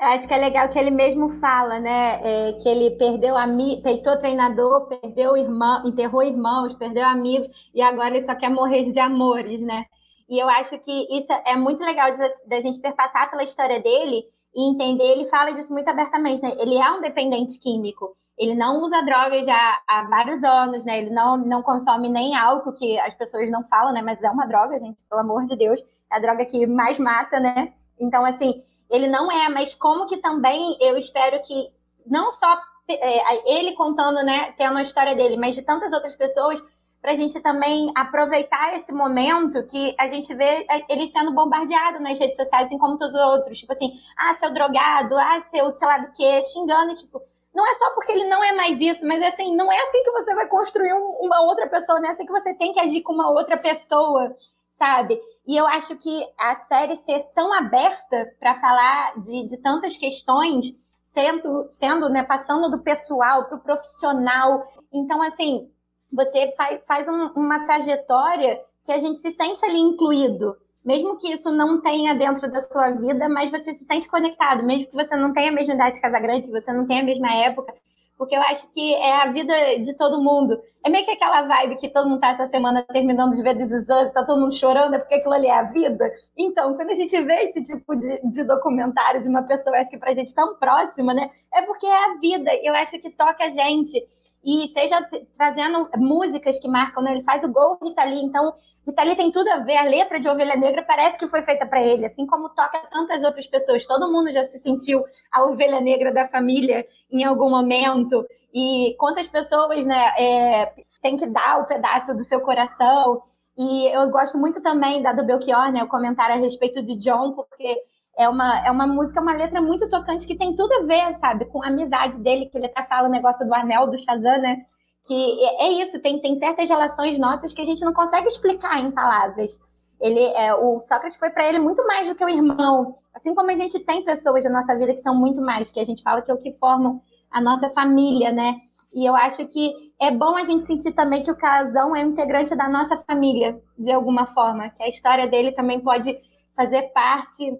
Eu acho que é legal que ele mesmo fala, né? É, que ele perdeu amigo, peitou treinador, perdeu irmão, enterrou irmãos, perdeu amigos e agora ele só quer morrer de amores, né? E eu acho que isso é muito legal da gente perpassar pela história dele e entender. Ele fala disso muito abertamente, né? Ele é um dependente químico. Ele não usa drogas já há vários anos, né? Ele não, não consome nem álcool, que as pessoas não falam, né? Mas é uma droga, gente, pelo amor de Deus. É a droga que mais mata, né? Então, assim, ele não é, mas como que também eu espero que não só é, ele contando, né, tendo a história dele, mas de tantas outras pessoas para a gente também aproveitar esse momento que a gente vê ele sendo bombardeado nas redes sociais, assim como todos os outros. Tipo assim, ah, seu drogado, ah, seu sei lá do que, xingando, tipo. Não é só porque ele não é mais isso, mas assim, não é assim que você vai construir um, uma outra pessoa, não é assim que você tem que agir com uma outra pessoa, sabe? E eu acho que a série ser tão aberta para falar de, de tantas questões, sendo, sendo né, passando do pessoal para o profissional. Então, assim, você faz, faz um, uma trajetória que a gente se sente ali incluído. Mesmo que isso não tenha dentro da sua vida, mas você se sente conectado. Mesmo que você não tenha a mesma idade de Casagrande, você não tenha a mesma época, porque eu acho que é a vida de todo mundo. É meio que aquela vibe que todo mundo tá essa semana terminando de ver This tá todo mundo chorando, é porque aquilo ali é a vida. Então, quando a gente vê esse tipo de, de documentário de uma pessoa, acho que pra gente tão próxima, né? É porque é a vida. Eu acho que toca a gente e seja trazendo músicas que marcam, né? Ele faz o gol Rita Lee, então Rita tem tudo a ver, a letra de Ovelha Negra parece que foi feita para ele, assim como toca tantas outras pessoas, todo mundo já se sentiu a ovelha negra da família em algum momento, e quantas pessoas, né, é, tem que dar o pedaço do seu coração, e eu gosto muito também da do Belchior, né, o comentário a respeito de John, porque é uma, é uma música, uma letra muito tocante que tem tudo a ver, sabe, com a amizade dele, que ele até fala o negócio do anel do Shazam, né? Que é, é isso, tem, tem certas relações nossas que a gente não consegue explicar em palavras. Ele, é, o Sócrates foi para ele muito mais do que o irmão. Assim como a gente tem pessoas na nossa vida que são muito mais, que a gente fala que é o que formam a nossa família, né? E eu acho que é bom a gente sentir também que o Casão é integrante da nossa família, de alguma forma, que a história dele também pode fazer parte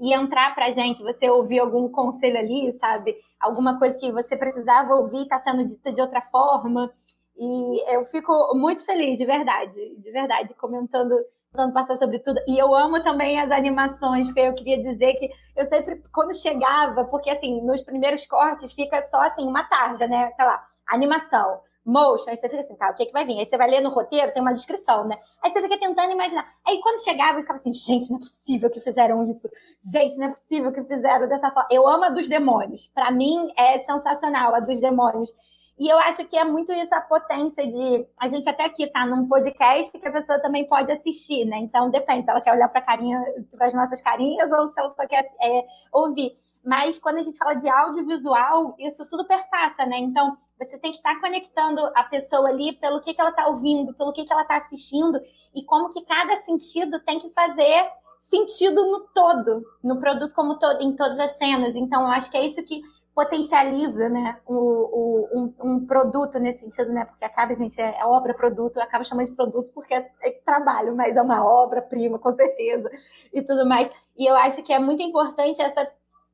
e entrar para gente, você ouvir algum conselho ali, sabe? Alguma coisa que você precisava ouvir está sendo dita de outra forma. E eu fico muito feliz, de verdade, de verdade, comentando, tentando passar sobre tudo. E eu amo também as animações, Fê. Eu queria dizer que eu sempre, quando chegava, porque assim, nos primeiros cortes fica só assim, uma tarja, né? Sei lá, animação motion, aí você fica assim, tá, o que, que vai vir? Aí você vai ler no roteiro, tem uma descrição, né? Aí você fica tentando imaginar. Aí quando chegava, eu ficava assim, gente, não é possível que fizeram isso. Gente, não é possível que fizeram dessa forma. Eu amo a dos demônios. Para mim é sensacional a dos demônios. E eu acho que é muito isso a potência de. A gente até aqui tá num podcast que a pessoa também pode assistir, né? Então depende se ela quer olhar para carinha, para as nossas carinhas ou se ela só quer é, ouvir. Mas quando a gente fala de audiovisual, isso tudo perpassa, né? Então, você tem que estar conectando a pessoa ali pelo que, que ela está ouvindo, pelo que, que ela está assistindo e como que cada sentido tem que fazer sentido no todo, no produto como todo, em todas as cenas. Então, eu acho que é isso que potencializa, né, o, o um, um, produto nesse sentido, né, porque acaba, gente, é, é obra-produto, acaba chamando de produto porque é, é trabalho, mas é uma obra-prima, com certeza, e tudo mais. E eu acho que é muito importante essa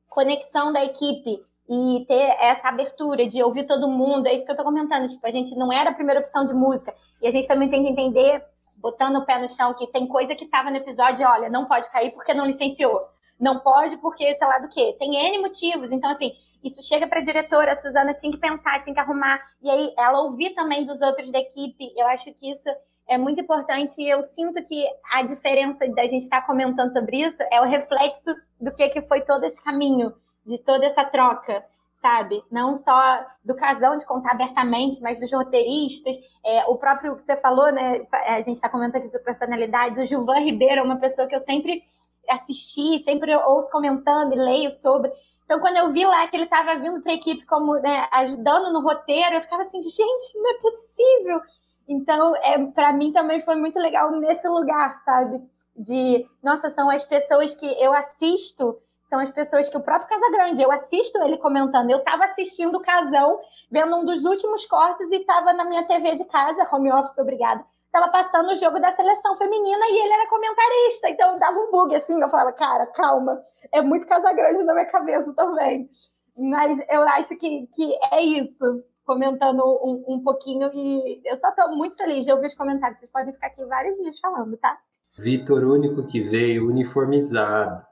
conexão da equipe e ter essa abertura de ouvir todo mundo, é isso que eu tô comentando, tipo, a gente não era a primeira opção de música, e a gente também tem que entender, botando o pé no chão, que tem coisa que tava no episódio, olha, não pode cair porque não licenciou, não pode porque, sei lá do que, tem N motivos, então assim, isso chega para a diretora, a Suzana tinha que pensar, tinha que arrumar, e aí ela ouvir também dos outros da equipe, eu acho que isso é muito importante. E eu sinto que a diferença da gente estar tá comentando sobre isso é o reflexo do que, que foi todo esse caminho, de toda essa troca, sabe? Não só do casão de contar abertamente, mas dos roteiristas. É, o próprio que você falou, né? A gente está comentando aqui sobre personalidades. O Gilvan Ribeiro é uma pessoa que eu sempre assisti, sempre ouço comentando e leio sobre. Então, quando eu vi lá que ele estava vindo para a equipe como né, ajudando no roteiro, eu ficava assim, gente, não é possível. Então, é, para mim também foi muito legal nesse lugar, sabe? De, nossa, são as pessoas que eu assisto são as pessoas que o próprio Casagrande, eu assisto ele comentando. Eu estava assistindo o Casão, vendo um dos últimos cortes e estava na minha TV de casa, home office, obrigada. Estava passando o jogo da seleção feminina e ele era comentarista, então dava um bug assim. Eu falava, cara, calma, é muito Casagrande na minha cabeça também. Mas eu acho que, que é isso, comentando um, um pouquinho. E eu só estou muito feliz de ouvir os comentários. Vocês podem ficar aqui vários dias falando, tá? Vitor, único que veio uniformizado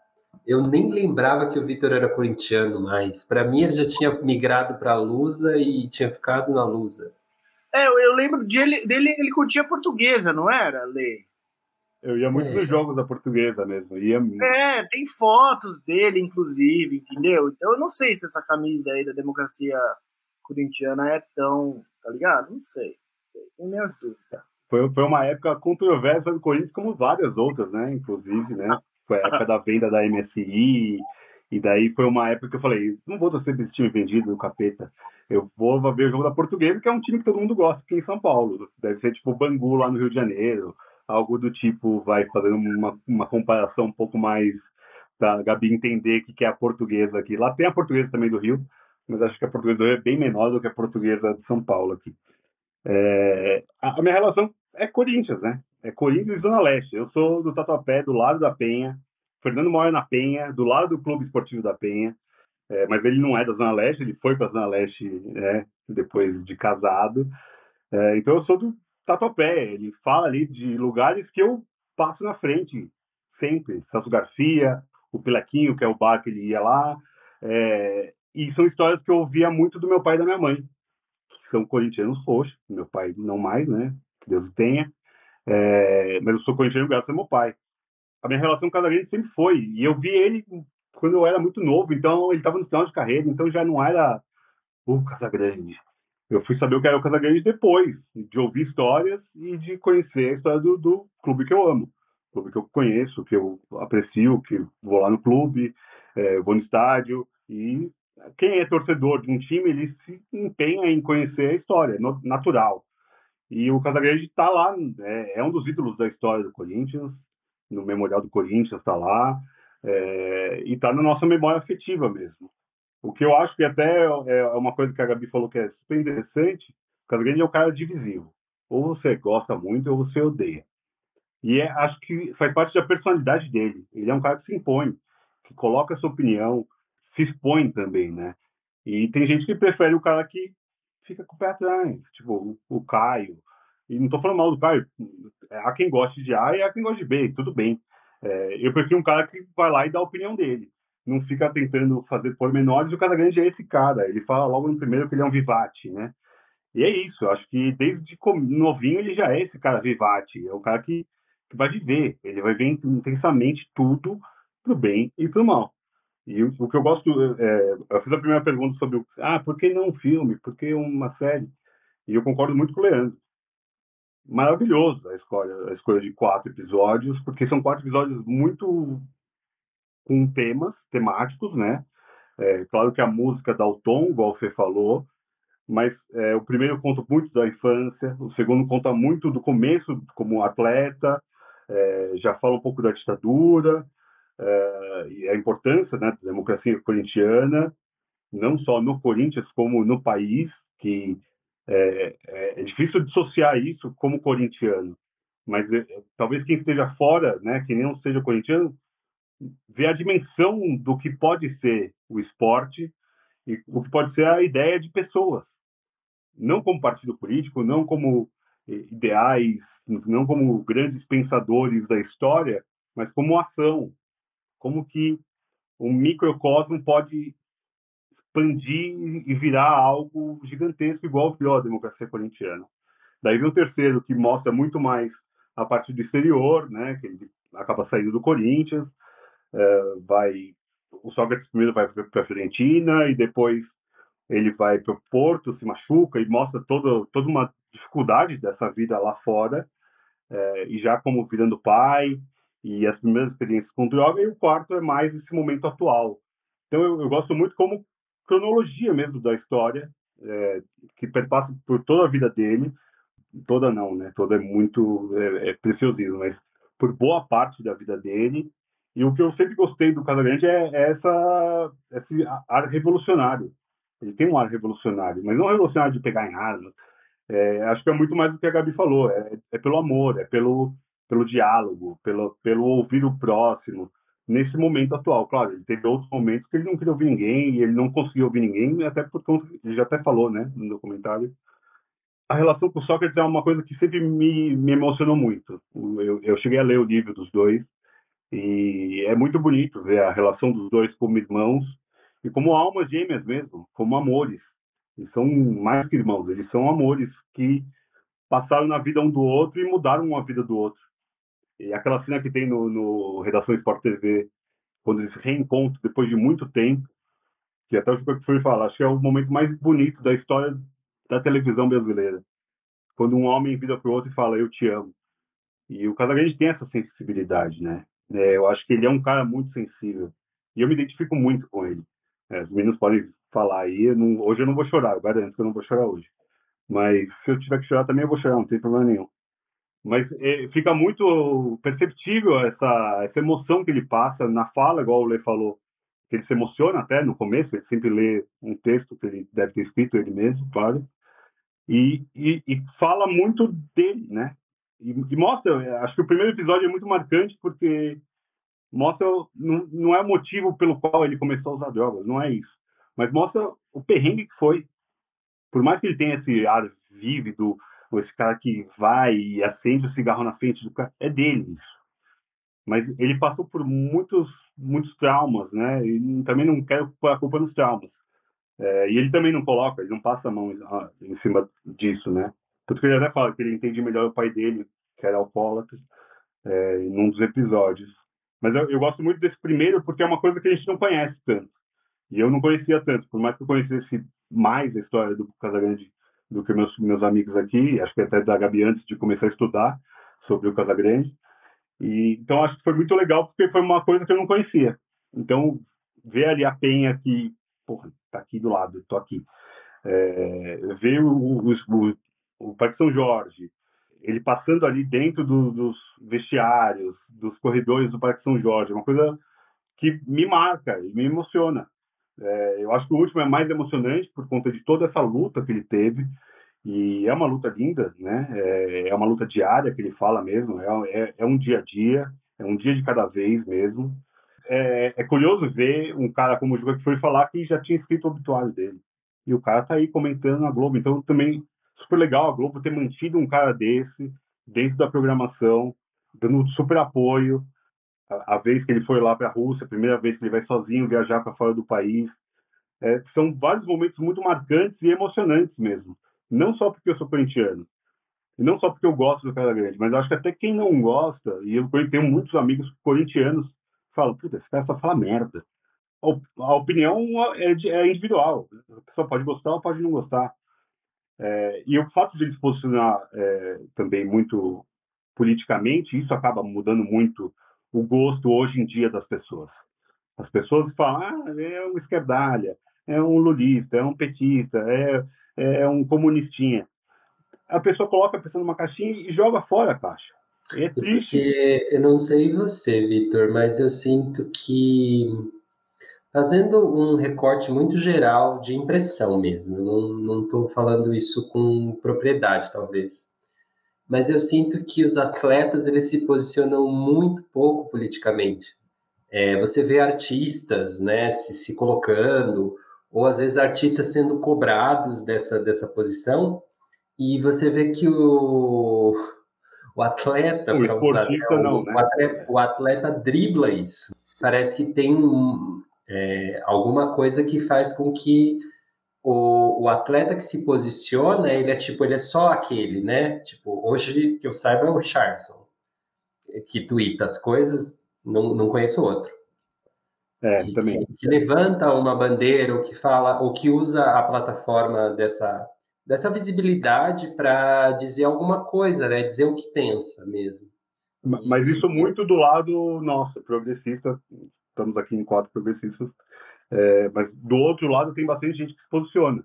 eu nem lembrava que o Vitor era corintiano mais. Para mim, ele já tinha migrado para a Lusa e tinha ficado na Lusa. É, eu lembro dele, dele ele curtia portuguesa, não era, Lê? Eu ia muito é. nos jogos da portuguesa mesmo. Ia É, tem fotos dele, inclusive, entendeu? Então eu não sei se essa camisa aí da democracia corintiana é tão. Tá ligado? Não sei. Tem minhas dúvidas. Foi, foi uma época controversa do Corinthians, como várias outras, né? Inclusive, né? Foi a época da venda da MSI, e daí foi uma época que eu falei, não vou torcer esse time vendido do capeta. Eu vou ver o jogo da Portuguesa, que é um time que todo mundo gosta aqui em São Paulo. Deve ser tipo Bangu lá no Rio de Janeiro, algo do tipo, vai fazendo uma, uma comparação um pouco mais para Gabi entender o que é a portuguesa aqui. Lá tem a portuguesa também do Rio, mas acho que a portuguesa do Rio é bem menor do que a portuguesa de São Paulo aqui. É, a, minha relação é Corinthians, né? É Corinthians e Zona Leste. Eu sou do Tatuapé, do lado da Penha. Fernando mora na Penha, do lado do Clube Esportivo da Penha. é, mas ele não é da Zona Leste, ele foi para a Zona Leste né, depois de casado. É, então eu sou do Tatuapé, ele fala ali de lugares que eu passo na frente sempre. Celso Garcia, o Pilequinho, que é o bar que ele ia lá. É, e são histórias que eu ouvia muito do meu pai e da minha mãe, que são corintianos roxos. Meu pai não mais, né? Que Deus tenha. É, mas eu sou corintiano graças ao meu pai. A minha relação com o Casagrande sempre foi. E eu vi ele quando eu era muito novo, então ele estava no final de carreira, então já não era o Casagrande. Eu fui saber o que era o Casagrande depois, de ouvir histórias e de conhecer a história do, do clube que eu amo clube que eu conheço, que eu aprecio, que vou lá no clube, é, vou no estádio e quem é torcedor de um time ele se empenha em conhecer a história, natural. E o Casagrande está lá, é, é, um dos ídolos da história do Corinthians, no memorial do Corinthians está lá é, e está na nossa memória afetiva mesmo. O que eu acho que até é uma coisa que a Gabi falou que é super interessante, o Casagrande é um cara divisivo. Ou você gosta muito ou você odeia. E é, acho que faz parte da personalidade dele. Ele é um cara que se impõe, que coloca a sua opinião, se expõe também, né? E tem gente que prefere o cara que fica com o pé atrás, tipo o, Caio. E não estou falando mal do Caio. Há quem goste de A e há quem goste de B, tudo bem. É, eu prefiro um cara que vai lá e dá a opinião dele. Não fica tentando fazer pormenores. O cara grande é esse cara. Ele fala logo no primeiro que ele é um vivate, né? E é isso. Eu acho que desde novinho ele já é esse cara vivate. É o cara que que vai viver, ele vai ver intensamente tudo pro bem e pro mal. E o, que eu gosto, é, eu fiz a primeira pergunta sobre o, ah, por que não um filme, por que uma série? E eu concordo muito com o Leandro. Maravilhoso a escolha, a escolha de quatro episódios, porque são quatro episódios muito com temas temáticos, né? É, claro que a música dá o tom, igual o Fê falou, mas é, o primeiro conta muito da infância, o segundo conta muito do começo como atleta, é, já fala um pouco da ditadura é, e a importância né, da democracia corintiana, não só no Corinthians, como no país, que é, é, é difícil dissociar isso como corintiano. Mas talvez quem esteja fora, né, que não seja corintiano, vê a dimensão do que pode ser o esporte e o que pode ser a ideia de pessoas. Não como partido político, não como ideais não como grandes pensadores da história, mas como ação, como que um microcosmo pode expandir e virar algo gigantesco, igual virou a democracia corintiana. Daí vem o terceiro, que mostra muito mais a parte do exterior, né, que ele acaba saindo do Corinthians, é, vai o Sócrates primeiro vai para a Fiorentina e depois ele vai para o Porto, se machuca e mostra toda, toda uma dificuldade dessa vida lá fora é, e já como virando pai, e as primeiras experiências com droga, e o quarto é mais esse momento atual. Então eu, eu gosto muito como cronologia mesmo da história, é, que perpassa por toda a vida dele, toda não, né? Toda é muito é, é preciosismo, mas por boa parte da vida dele. E o que eu sempre gostei do Casagrande é, é essa esse ar revolucionário. Ele tem um ar revolucionário, mas não revolucionário de pegar em armas, é, acho que é muito mais do que a Gabi falou, é, é pelo amor, é pelo, pelo diálogo, pelo, pelo ouvir o próximo, nesse momento atual. Claro, ele teve outros momentos que ele não queria ouvir ninguém, e ele não conseguiu ouvir ninguém, até porque ele já até falou, né, no documentário. A relação com o Sócrates é uma coisa que sempre me, me emocionou muito. Eu, eu cheguei a ler o livro dos dois, e é muito bonito ver a relação dos dois como irmãos, e como almas gêmeas mesmo, como amores. Eles são mais que irmãos, eles são amores que passaram na vida um do outro e mudaram a vida do outro. E aquela cena que tem no, no Redação Sport TV, quando eles se reencontram depois de muito tempo, que até o Chico foi falar, acho que é o momento mais bonito da história da televisão brasileira. Quando um homem vira para o outro e fala, eu te amo. E o Casagrande tem essa sensibilidade, né? É, eu acho que ele é um cara muito sensível. E eu me identifico muito com ele. É, os meninos podem falar aí. Eu não, hoje eu não vou chorar, eu garanto que eu não vou chorar hoje. Mas se eu tiver que chorar também eu vou chorar, não tem problema nenhum. Mas é, fica muito perceptível essa, essa emoção que ele passa na fala, igual o Lê falou, que ele se emociona até no começo, ele sempre lê um texto que ele deve ter escrito ele mesmo, claro, e, e, e fala muito dele, né? E, e, mostra, acho que o primeiro episódio é muito marcante porque mostra não, não é o motivo pelo qual ele começou a usar drogas, não é isso. Mas mostra o perrengue que foi. Por mais que ele tenha esse ar vívido, ou esse cara que vai e acende o cigarro na frente do cara, é dele isso. Mas ele passou por muitos, muitos traumas, né? E também não quero pôr a culpa nos traumas. É, e ele também não coloca, ele não passa a mão ah, em cima disso, né? Tanto que ele até fala que ele entende melhor o pai dele, que era alcoólatra, é, num dos episódios. Mas eu, eu, gosto muito desse primeiro porque é uma coisa que a gente não conhece tanto. E eu não conhecia tanto, por mais que eu conhecesse mais a história do Casagrande do que meus, meus amigos aqui, acho que até da Gabi antes de começar a estudar sobre o Casagrande. E, então acho que foi muito legal porque foi uma coisa que eu não conhecia. Então, ver ali a Penha que, porra, tá aqui do lado, tô aqui. É, ver o, o, o, o Parque São Jorge, ele passando ali dentro do, dos vestiários, dos corredores do Parque São Jorge, é uma coisa que me marca e me emociona. É, eu acho que o último é mais emocionante por conta de toda essa luta que ele teve e é uma luta linda, né? É, é uma luta diária que ele fala mesmo, é, é, é, um dia a dia, é um dia de cada vez mesmo. É, é curioso ver um cara como o Juca que foi falar que já tinha escrito o obituário dele. E o cara tá aí comentando na Globo, então também super legal a Globo ter mantido um cara desse dentro da programação, dando super apoio. A, a vez que ele foi lá para a Rússia, a primeira vez que ele vai sozinho viajar para fora do país. É, são vários momentos muito marcantes e emocionantes mesmo. Não só porque eu sou corintiano, e não só porque eu gosto do Cara Grande, mas acho que até quem não gosta, e eu tenho muitos amigos corintianos falam, puta, esse cara só fala merda. A opinião é, é individual. A pessoa pode gostar ou pode não gostar. É, e o fato de ele se posicionar é, também muito politicamente, isso acaba mudando muito o gosto hoje em dia das pessoas. As pessoas falam, ah, é um esquerdalha, é um lulista, é um petista, é, é um comunistinha. A pessoa coloca a pessoa numa caixinha e joga fora a caixa. É triste. Porque eu não sei você, Vitor, mas eu sinto que Fazendo um recorte muito geral de impressão mesmo, eu não estou falando isso com propriedade, talvez. Mas eu sinto que os atletas eles se posicionam muito pouco politicamente. É, você vê artistas né, se, se colocando, ou às vezes artistas sendo cobrados dessa, dessa posição, e você vê que o, o atleta, o, usar, né, não, né? o, atleta, o atleta dribla isso. Parece que tem um, é, alguma coisa que faz com que o, o, atleta que se posiciona, ele é tipo, ele é só aquele, né? Tipo, hoje que eu saiba é o Charlson, que twitta as coisas, não, não conheço outro. É, também. Que, que levanta uma bandeira, ou que fala, ou que usa a plataforma dessa, dessa visibilidade para dizer alguma coisa, né? Dizer o que pensa mesmo. Mas isso muito do lado nosso, progressista, estamos aqui em quatro progressistas, é, mas do outro lado tem bastante gente que se posiciona.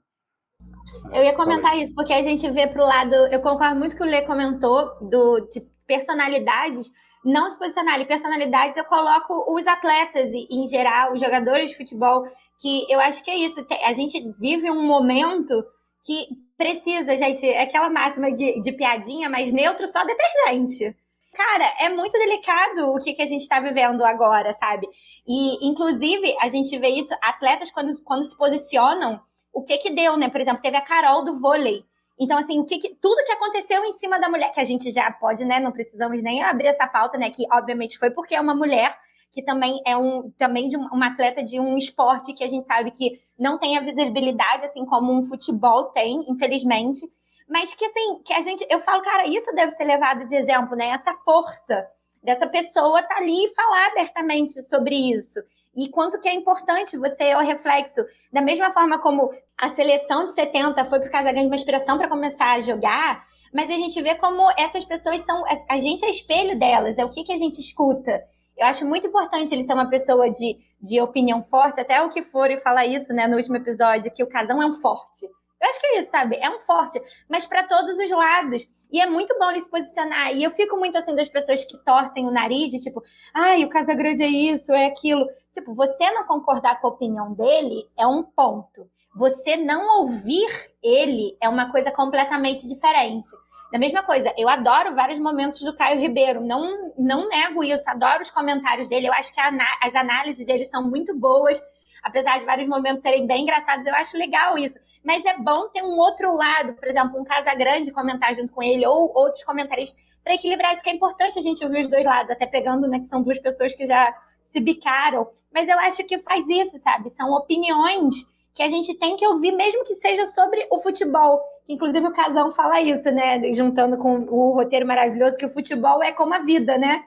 Eu ia comentar isso, porque a gente vê para o lado, eu concordo muito com o Lê comentou, do, de personalidades, não se posicionar. E personalidades eu coloco os atletas, em geral, os jogadores de futebol, que eu acho que é isso. A gente vive um momento que precisa, gente, é aquela máxima de, de piadinha, mas neutro só detergente cara, é muito delicado o que, que a gente está vivendo agora, sabe? E, inclusive, a gente vê isso, atletas, quando, quando se posicionam, o que que deu, né? Por exemplo, teve a Carol do vôlei. Então, assim, o que, que tudo que aconteceu em cima da mulher, que a gente já pode, né? Não precisamos nem abrir essa pauta, né? Que, obviamente, foi porque é uma mulher que também é um também de uma atleta de um esporte que a gente sabe que não tem a visibilidade assim como um futebol tem, infelizmente mas que assim, que a gente, eu falo, cara, isso deve ser levado de exemplo, né? Essa força dessa pessoa tá ali e falar abertamente sobre isso. E quanto que é importante você é o reflexo, da mesma forma como a seleção de 70 foi por causa da uma inspiração para começar a jogar, mas a gente vê como essas pessoas são, a gente é espelho delas, é o que, que a gente escuta. Eu acho muito importante ele ser uma pessoa de, de opinião forte, até o que for e falar isso, né, no último episódio, que o casão é um forte. Eu acho que é isso, sabe? É um forte, mas para todos os lados. E é muito bom ele se posicionar. E eu fico muito assim das pessoas que torcem o nariz, de tipo, ai, o Casagrande é isso, é aquilo. Tipo, você não concordar com a opinião dele é um ponto. Você não ouvir ele é uma coisa completamente diferente. Da mesma coisa, eu adoro vários momentos do Caio Ribeiro, não, não nego isso, adoro os comentários dele, eu acho que as análises dele são muito boas, apesar de vários momentos serem bem engraçados, eu acho legal isso. Mas é bom ter um outro lado, por exemplo, um Casa Grande comentar junto com ele, ou outros comentaristas, para equilibrar isso, que é importante a gente ouvir os dois lados, até pegando, né, que são duas pessoas que já se bicaram. Mas eu acho que faz isso, sabe? São opiniões que a gente tem que ouvir, mesmo que seja sobre o futebol. Inclusive, o Casão fala isso, né? Juntando com o roteiro maravilhoso, que o futebol é como a vida, né?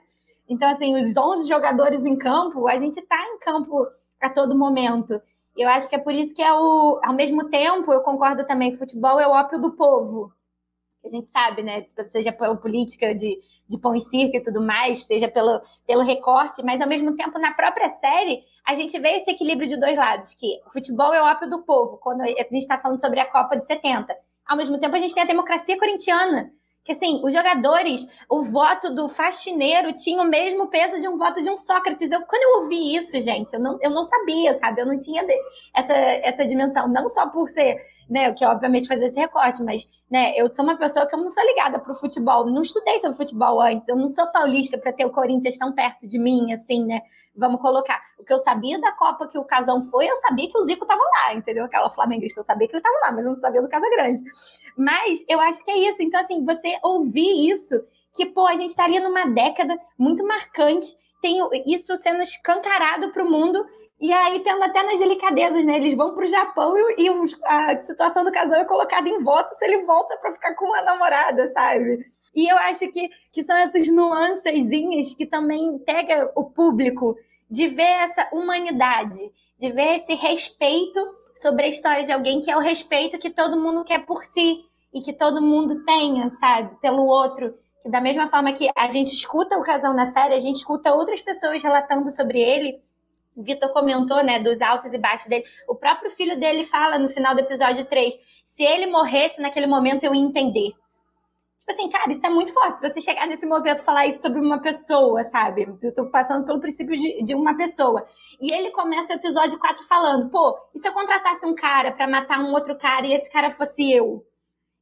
Então, assim, os 11 jogadores em campo, a gente tá em campo a todo momento. Eu acho que é por isso que é o, ao mesmo tempo, eu concordo também que futebol é o ópio do povo. A gente sabe, né? Seja pela política de, de pão e circo e tudo mais, seja pelo, pelo recorte, mas ao mesmo tempo, na própria série, a gente vê esse equilíbrio de dois lados, que o futebol é o ópio do povo, quando a gente está falando sobre a Copa de 70. Ao mesmo tempo, a gente tem a democracia corintiana, que assim, os jogadores, o voto do faxineiro tinha o mesmo peso de um voto de um Sócrates. Eu, quando eu ouvi isso, gente, eu não, eu não sabia, sabe? Eu não tinha essa, essa dimensão, não só por ser né? O que obviamente fazer esse recorte, mas né, eu sou uma pessoa que eu não sou ligada para o futebol, não estudei sobre futebol antes, eu não sou paulista para ter o Corinthians tão perto de mim, assim, né? Vamos colocar. O que eu sabia da Copa que o Casão foi, eu sabia que o Zico estava lá, entendeu? Aquela flamenguista, eu sabia que ele estava lá, mas eu não sabia do Casa Grande. Mas eu acho que é isso. Então, assim, você ouvir isso, que, pô, a gente estaria numa década muito marcante, tem isso sendo escancarado para o mundo e aí, tendo até nas delicadezas, né? Eles vão para o Japão e, e, a situação do casal é colocada em voto se ele volta para ficar com uma namorada, sabe? E eu acho que, que são essas nuancezinhas que também pega o público de ver essa humanidade, de ver esse respeito sobre a história de alguém que é o respeito que todo mundo quer por si e que todo mundo tenha, sabe? Pelo outro. Que da mesma forma que a gente escuta o casal na série, a gente escuta outras pessoas relatando sobre ele Vitor comentou, né, dos altos e baixos dele. O próprio filho dele fala no final do episódio 3: se ele morresse naquele momento, eu ia entender. Tipo assim, cara, isso é muito forte. Se você chegar nesse momento e falar isso sobre uma pessoa, sabe? Eu tô passando pelo princípio de, de uma pessoa. E ele começa o episódio 4 falando: pô, e se eu contratasse um cara para matar um outro cara e esse cara fosse eu?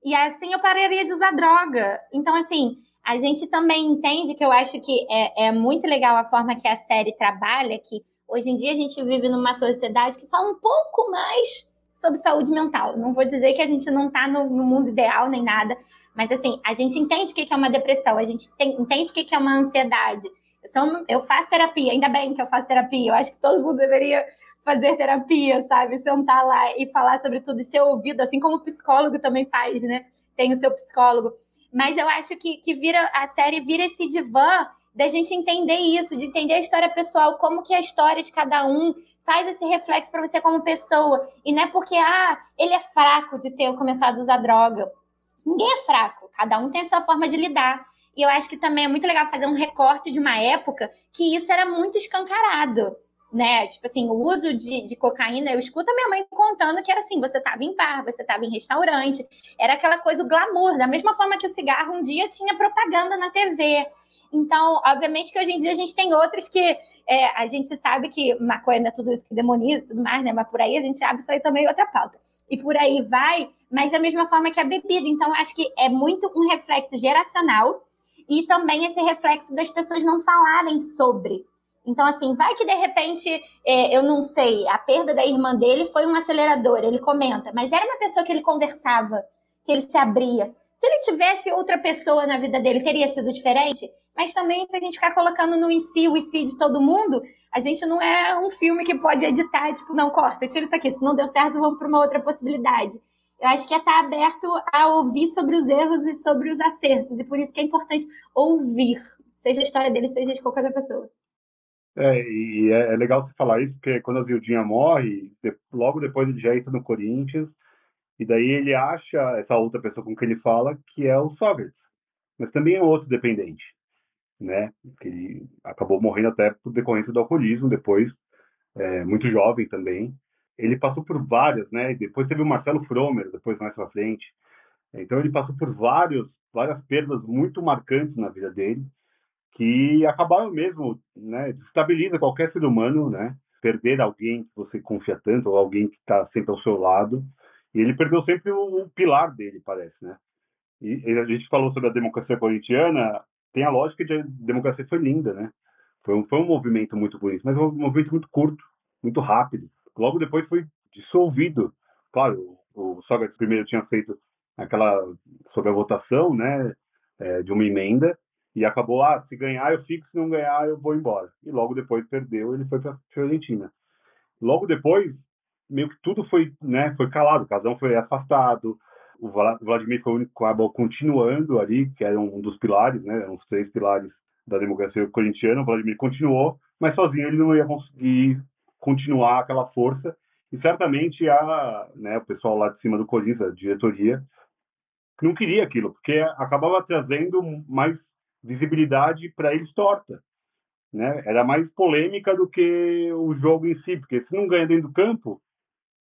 E assim eu pararia de usar droga. Então, assim, a gente também entende que eu acho que é, é muito legal a forma que a série trabalha, que Hoje em dia a gente vive numa sociedade que fala um pouco mais sobre saúde mental. Não vou dizer que a gente não está no, no, mundo ideal nem nada, mas assim, a gente entende o que é uma depressão, a gente tem, entende o que é uma ansiedade. Eu, sou, eu faço terapia, ainda bem que eu faço terapia. Eu acho que todo mundo deveria fazer terapia, sabe? Sentar lá e falar sobre tudo e ser ouvido, assim como o psicólogo também faz, né? Tem o seu psicólogo. Mas eu acho que, que vira a série vira esse divã da gente entender isso, de entender a história pessoal, como que a história de cada um faz esse reflexo para você como pessoa. E não é porque, ah, ele é fraco de ter começado a usar droga. Ninguém é fraco, cada um tem a sua forma de lidar. E eu acho que também é muito legal fazer um recorte de uma época que isso era muito escancarado, né? Tipo assim, o uso de, de cocaína, eu escuto a minha mãe contando que era assim, você estava em bar, você estava em restaurante, era aquela coisa, o glamour, da mesma forma que o cigarro um dia tinha propaganda na TV. Então, obviamente que hoje em dia a gente tem outras que é, a gente sabe que maconha não é tudo isso que demoniza e tudo mais, né? Mas por aí a gente abre isso aí também outra pauta. E por aí vai, mas da mesma forma que a bebida. Então, acho que é muito um reflexo geracional e também esse reflexo das pessoas não falarem sobre. Então, assim, vai que de repente, é, eu não sei, a perda da irmã dele foi um acelerador, ele comenta, mas era uma pessoa que ele conversava, que ele se abria. Se ele tivesse outra pessoa na vida dele, teria sido diferente? Mas também, se a gente ficar colocando no em si o em si de todo mundo, a gente não é um filme que pode editar, tipo, não, corta, tira isso aqui. Se não deu certo, vamos para uma outra possibilidade. Eu acho que é estar aberto a ouvir sobre os erros e sobre os acertos. E por isso que é importante ouvir, seja a história dele, seja de qualquer outra pessoa. É, e é, é legal você falar isso, porque quando a Vildinha morre, logo depois ele já entra no Corinthians, e daí ele acha essa outra pessoa com quem ele fala, que é o Sócrates. Mas também é outro dependente né? Que ele acabou morrendo até por decorrência do alcoolismo depois, é, muito jovem também. Ele passou por várias, né? Depois teve o Marcelo Fromer, depois mais para frente. Então ele passou por vários, várias perdas muito marcantes na vida dele, que acabaram mesmo, né? Estabiliza qualquer ser humano, né? Perder alguém que você confia tanto, ou alguém que está sempre ao seu lado. E ele perdeu sempre o, o pilar dele, parece, né? E, e, a gente falou sobre a democracia corintiana, tem a lógica de a democracia foi linda, né? Foi um, foi um movimento muito bonito, mas um movimento muito curto, muito rápido. Logo depois foi dissolvido. Claro, o, o Sócrates primeiro tinha feito aquela sobre a votação, né, é, de uma emenda e acabou, ah, se ganhar eu fico, se não ganhar eu vou embora. E logo depois perdeu, ele foi para Fiorentina. Logo depois, meio que tudo foi, né, foi calado, o Casão foi afastado, o Vladimir foi o único que acabou continuando ali, que era um dos pilares, né, os três pilares da democracia corintiana, o Vladimir continuou, mas sozinho ele não ia conseguir continuar aquela força, e certamente a, né, o pessoal lá de cima do Corinthians, a diretoria, não queria aquilo, porque acabava trazendo mais visibilidade para eles torta. Né? Era mais polêmica do que o jogo em si, porque se não ganha dentro do campo,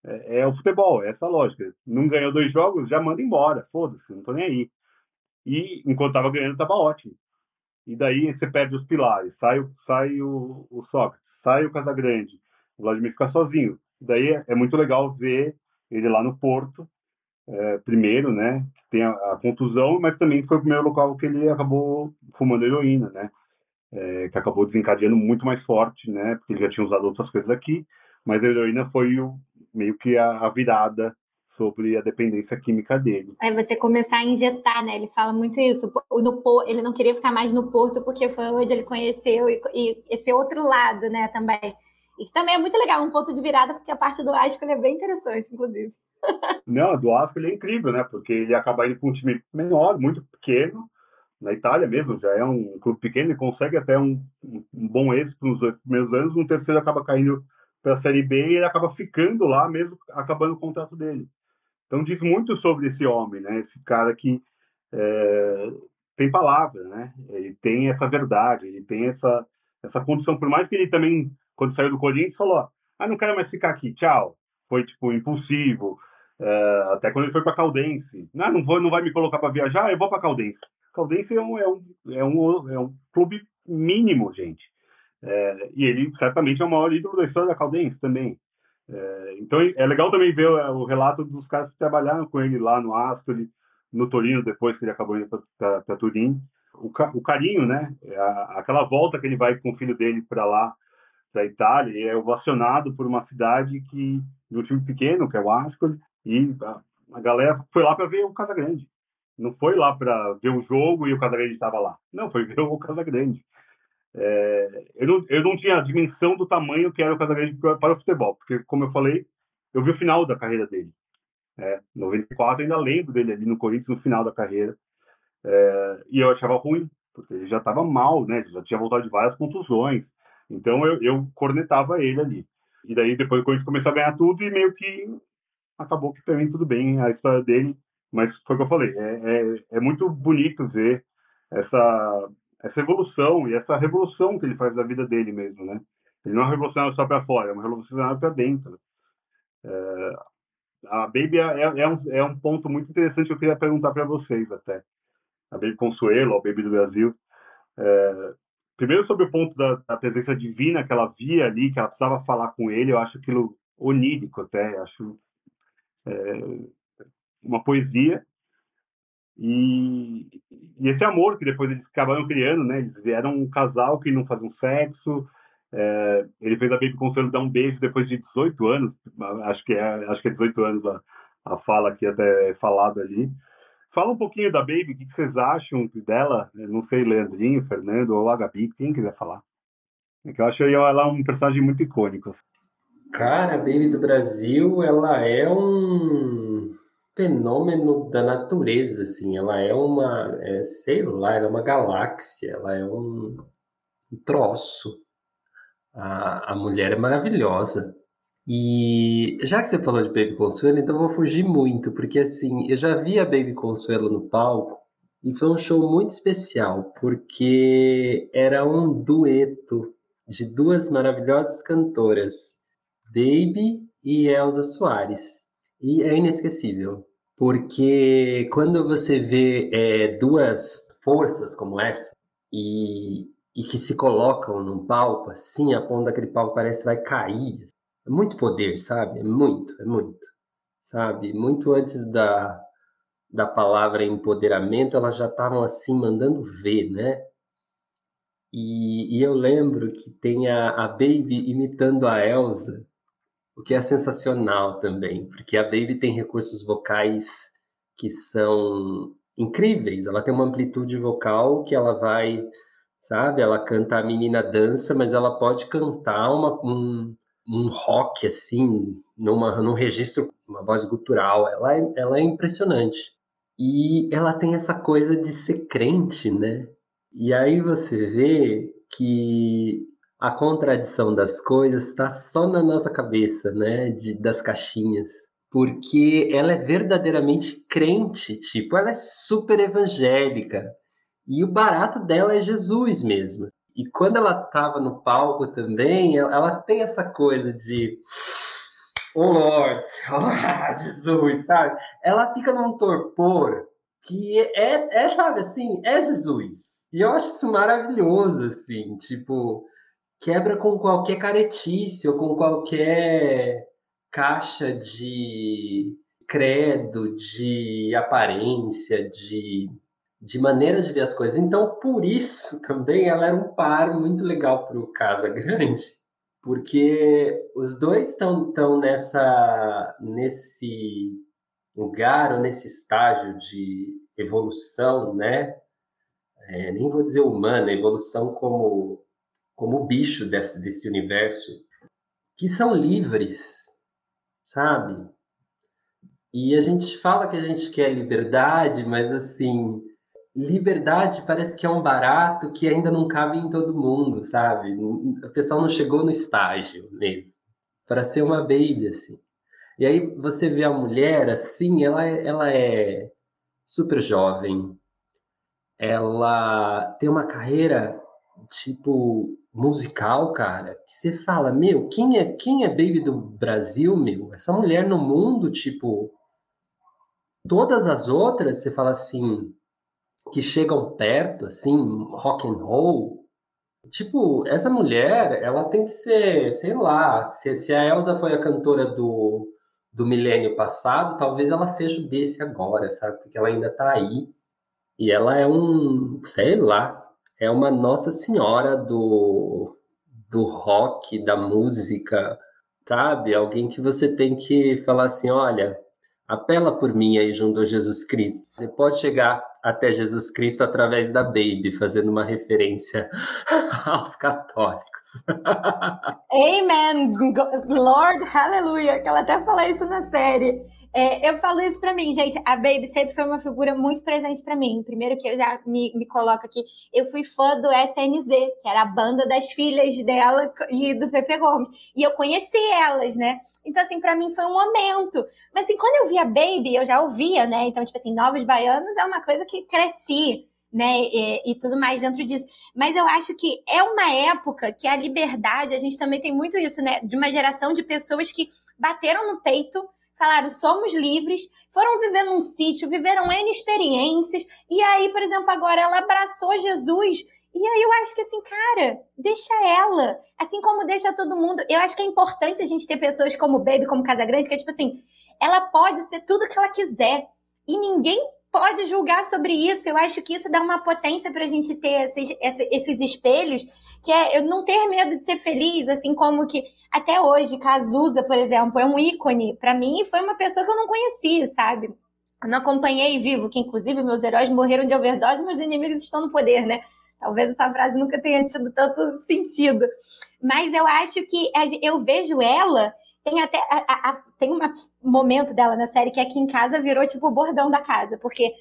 é, é o futebol, é essa lógica. Não ganhou dois jogos, já manda embora, foda-se, não tô nem aí. E enquanto estava ganhando, estava ótimo. E daí você perde os pilares, sai, sai o, o Sócrates, sai o Casagrande, o Vladimir fica sozinho. Daí é, é muito legal ver ele lá no Porto, é, primeiro, né? Tem a, a, contusão, mas também foi o primeiro local que ele acabou fumando heroína, né? É, que acabou desencadeando muito mais forte, né? Porque ele já tinha usado outras coisas aqui, mas a heroína foi o, meio que a, a virada sobre a dependência química dele. Aí você começar a injetar, né? Ele fala muito isso. No, ele não queria ficar mais no Porto porque foi onde ele conheceu e, e esse outro lado, né? Também. E também é muito legal, um ponto de virada, porque a parte do Asco é bem interessante, inclusive. Não, do Asco ele é incrível, né? Porque ele acaba indo com um time menor, muito pequeno, na Itália mesmo, já é um clube pequeno, ele consegue até um, um bom êxito nos dois primeiros anos, no terceiro acaba caindo para a Série B e ele acaba ficando lá mesmo, acabando o contrato dele. Então diz muito sobre esse homem, né? Esse cara que é, tem palavra, né? Ele tem essa verdade, ele tem essa essa condição. Por mais que ele também, quando saiu do Corinthians, falou: ah, não quero mais ficar aqui, tchau. Foi tipo impulsivo. É, até quando ele foi para Caldense, não, não vou, não vai me colocar para viajar, eu vou para Caldense. Caldense é um, é um, é um, é um clube mínimo, gente. É, e ele certamente é o maior ídolo da história da Caldense também. É, então é legal também ver o, o, relato dos caras que trabalharam com ele lá no Ascoli, no Torino, depois que ele acabou indo para Turim. O, o, carinho, né? É a, aquela volta que ele vai com o filho dele para lá, para Itália, é ovacionado por uma cidade que, de um time pequeno, que é o Ascoli, e a, a galera foi lá para ver o Casagrande. Não foi lá para ver o jogo e o Casagrande estava lá. Não, foi ver o Casagrande. É, eu, não, eu não tinha a dimensão do tamanho que era o Casagrande para, o futebol, porque, como eu falei, eu vi o final da carreira dele. É, 94, ainda lembro dele ali no Corinthians no final da carreira. É, e eu achava ruim, porque ele já estava mal, né? Já tinha voltado de várias contusões. Então eu, eu cornetava ele ali. E daí depois o Corinthians começou a ganhar tudo e meio que acabou que também tudo bem a história dele. Mas foi o que eu falei, é, é, é muito bonito ver essa, essa evolução e essa revolução que ele faz da vida dele mesmo, né? Ele não é revolucionário só para fora, é uma revolucionário para dentro. É, a Baby é, é, é, um, é um ponto muito interessante que eu queria perguntar para vocês até. A Baby Consuelo, a Baby do Brasil. É, primeiro sobre o ponto da, da, presença divina que ela via ali, que ela precisava falar com ele, eu acho aquilo onírico até, acho é, uma poesia. E, e, esse amor que depois eles acabaram criando, né? Eles eram um casal que não faziam sexo. É, ele fez a Baby Consuelo dar um beijo depois de 18 anos, acho que é, acho que é 18 anos a, a fala aqui até falada ali. Fala um pouquinho da Baby, o que, vocês acham dela? não sei, Leandrinho, Fernando ou a Gabi, quem quiser falar. É que eu acho ela um personagem muito icônico. Cara, a Baby do Brasil, ela é um fenômeno da natureza, assim. Ela é uma, é, sei lá, ela é uma galáxia, ela é um, um troço. A, a mulher é maravilhosa. E já que você falou de Baby Consuelo, então vou fugir muito, porque assim, eu já vi a Baby Consuelo no palco e foi um show muito especial, porque era um dueto de duas maravilhosas cantoras, Baby e Elza Soares. E é inesquecível, porque quando você vê é, duas forças como essa e, e que se colocam num palco assim, a ponta daquele palco parece que vai cair. É muito poder, sabe? É muito, é muito. Sabe? Muito antes da, da palavra empoderamento, elas já estavam assim mandando ver, né? E, e eu lembro que tem a, a Baby imitando a Elsa, o que é sensacional também, porque a Baby tem recursos vocais que são incríveis. Ela tem uma amplitude vocal que ela vai, sabe? Ela canta a menina dança, mas ela pode cantar uma, um, um rock assim, numa, num registro, uma voz gutural. Ela é, ela é impressionante. E ela tem essa coisa de ser crente, né? E aí você vê que a contradição das coisas está só na nossa cabeça, né? De, das caixinhas. Porque ela é verdadeiramente crente, tipo, ela é super evangélica. E o barato dela é Jesus mesmo. E quando ela estava no palco também, ela tem essa coisa de oh Lord, oh, Jesus, sabe? Ela fica num torpor que é, é, sabe assim, é Jesus. E eu acho isso maravilhoso, assim, tipo, quebra com qualquer caretice ou com qualquer caixa de credo, de aparência, de, de maneira de ver as coisas. Então, por isso também ela era um par muito legal para o Casa Grande, porque os dois estão tão nessa nesse lugar ou nesse estágio de evolução, né? É, nem vou dizer humana, evolução como como bicho desse, desse universo, que são livres, sabe? E a gente fala que a gente quer liberdade, mas assim, liberdade parece que é um barato que ainda não cabe em todo mundo, sabe? O pessoal não chegou no estágio mesmo, para ser uma baby, assim. E aí você vê a mulher, assim, ela, ela é super jovem, ela tem uma carreira, tipo, musical, cara, que você fala, meu, quem é, quem é Baby do Brasil, meu? Essa mulher no mundo, tipo, todas as outras, você fala assim, que chegam perto, assim, rock and roll, tipo, essa mulher, ela tem que ser, sei lá, se, se a Elsa foi a cantora do, do milênio passado, talvez ela seja desse agora, sabe? Porque ela ainda tá aí. E ela é um, sei lá, é uma Nossa Senhora do, do rock, da música, sabe? Alguém que você tem que falar assim: olha, apela por mim aí junto a Jesus Cristo. Você pode chegar até Jesus Cristo através da Baby, fazendo uma referência aos católicos. Amen, Lord, hallelujah, que ela até fala isso na série. É, eu falo isso pra mim, gente. A Baby sempre foi uma figura muito presente para mim. Primeiro que eu já me, me coloco aqui, eu fui fã do SNZ, que era a banda das filhas dela e do Pepe Gomes. E eu conheci elas, né? Então, assim, para mim foi um momento. Mas, assim, quando eu via Baby, eu já ouvia, né? Então, tipo assim, Novos Baianos é uma coisa que cresci né, e, e, tudo mais dentro disso. Mas eu acho que é uma época que a liberdade, a gente também tem muito isso, né, de uma geração de pessoas que bateram no peito falaram, somos livres, foram viver num sítio, viveram N experiências, e aí, por exemplo, agora ela abraçou Jesus. E aí eu acho que assim, cara, deixa ela. Assim como deixa todo mundo. Eu acho que é importante a gente ter pessoas como Baby, como Casa Grande, que é tipo assim, ela pode ser tudo que ela quiser. E ninguém pode julgar sobre isso. Eu acho que isso dá uma potência pra gente ter esses, esses espelhos que é eu não ter medo de ser feliz, assim como que até hoje Cazuza, por exemplo, é um ícone para mim e foi uma pessoa que eu não conhecia, sabe? Eu não acompanhei vivo, que inclusive meus heróis morreram de overdose, meus inimigos estão no poder, né? Talvez essa frase nunca tenha tido tanto sentido. Mas eu acho que eu vejo ela tem até a, a, tem um momento dela na série que aqui em casa virou tipo o bordão da casa, porque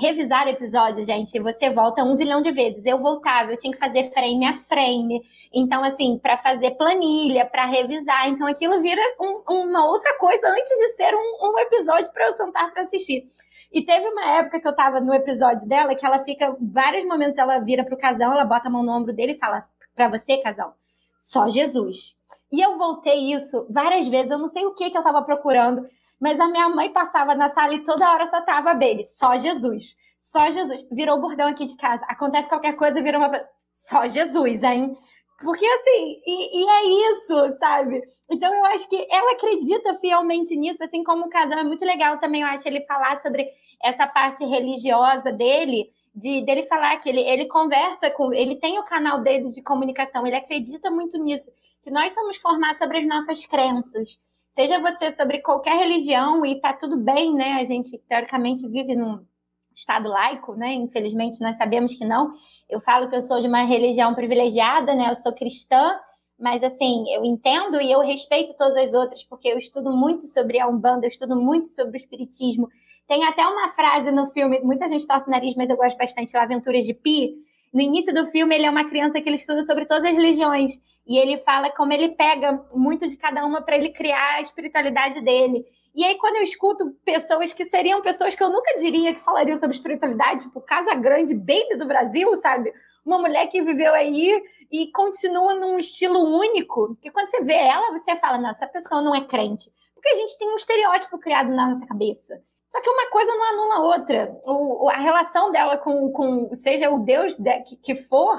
revisar episódio, gente, você volta um zilhão de vezes. Eu voltava, eu tinha que fazer frame a frame. Então, assim, para fazer planilha, para revisar. Então, aquilo vira um, uma outra coisa antes de ser um, um episódio para eu sentar para assistir. E teve uma época que eu tava no episódio dela que ela fica, vários momentos ela vira pro casal, ela bota a mão no ombro dele e fala: para você, casal, só Jesus. E eu voltei isso várias vezes, eu não sei o que que eu tava procurando. Mas a minha mãe passava na sala e toda hora só tava Baby, só Jesus. Só Jesus. Virou bordão aqui de casa. Acontece qualquer coisa, virou uma. Só Jesus, hein? Porque assim, e, e, é isso, sabe? Então eu acho que ela acredita fielmente nisso, assim como o casal é muito legal também, eu acho ele falar sobre essa parte religiosa dele, de dele falar que ele, ele conversa com, ele tem o canal dele de comunicação, ele acredita muito nisso, que nós somos formados sobre as nossas crenças. Seja você sobre qualquer religião e tá tudo bem, né? A gente teoricamente vive num Estado laico, né? Infelizmente, nós sabemos que não. Eu falo que eu sou de uma religião privilegiada, né? Eu sou cristã, mas assim, eu entendo e eu respeito todas as outras, porque eu estudo muito sobre a Umbanda, eu estudo muito sobre o Espiritismo. Tem até uma frase no filme, muita gente torce o nariz, mas eu gosto bastante, o Aventuras de Pi. No início do filme, ele é uma criança que ele estuda sobre todas as religiões. E ele fala como ele pega muito de cada uma para ele criar a espiritualidade dele. E aí, quando eu escuto pessoas que seriam pessoas que eu nunca diria que falariam sobre espiritualidade, tipo Casa Grande, Baby do Brasil, sabe? Uma mulher que viveu aí e continua num estilo único, que quando você vê ela, você fala, não, essa pessoa não é crente. Porque a gente tem um estereótipo criado na nossa cabeça. Só que uma coisa não anula a outra. O, a relação dela com, com seja o Deus de, que, que for,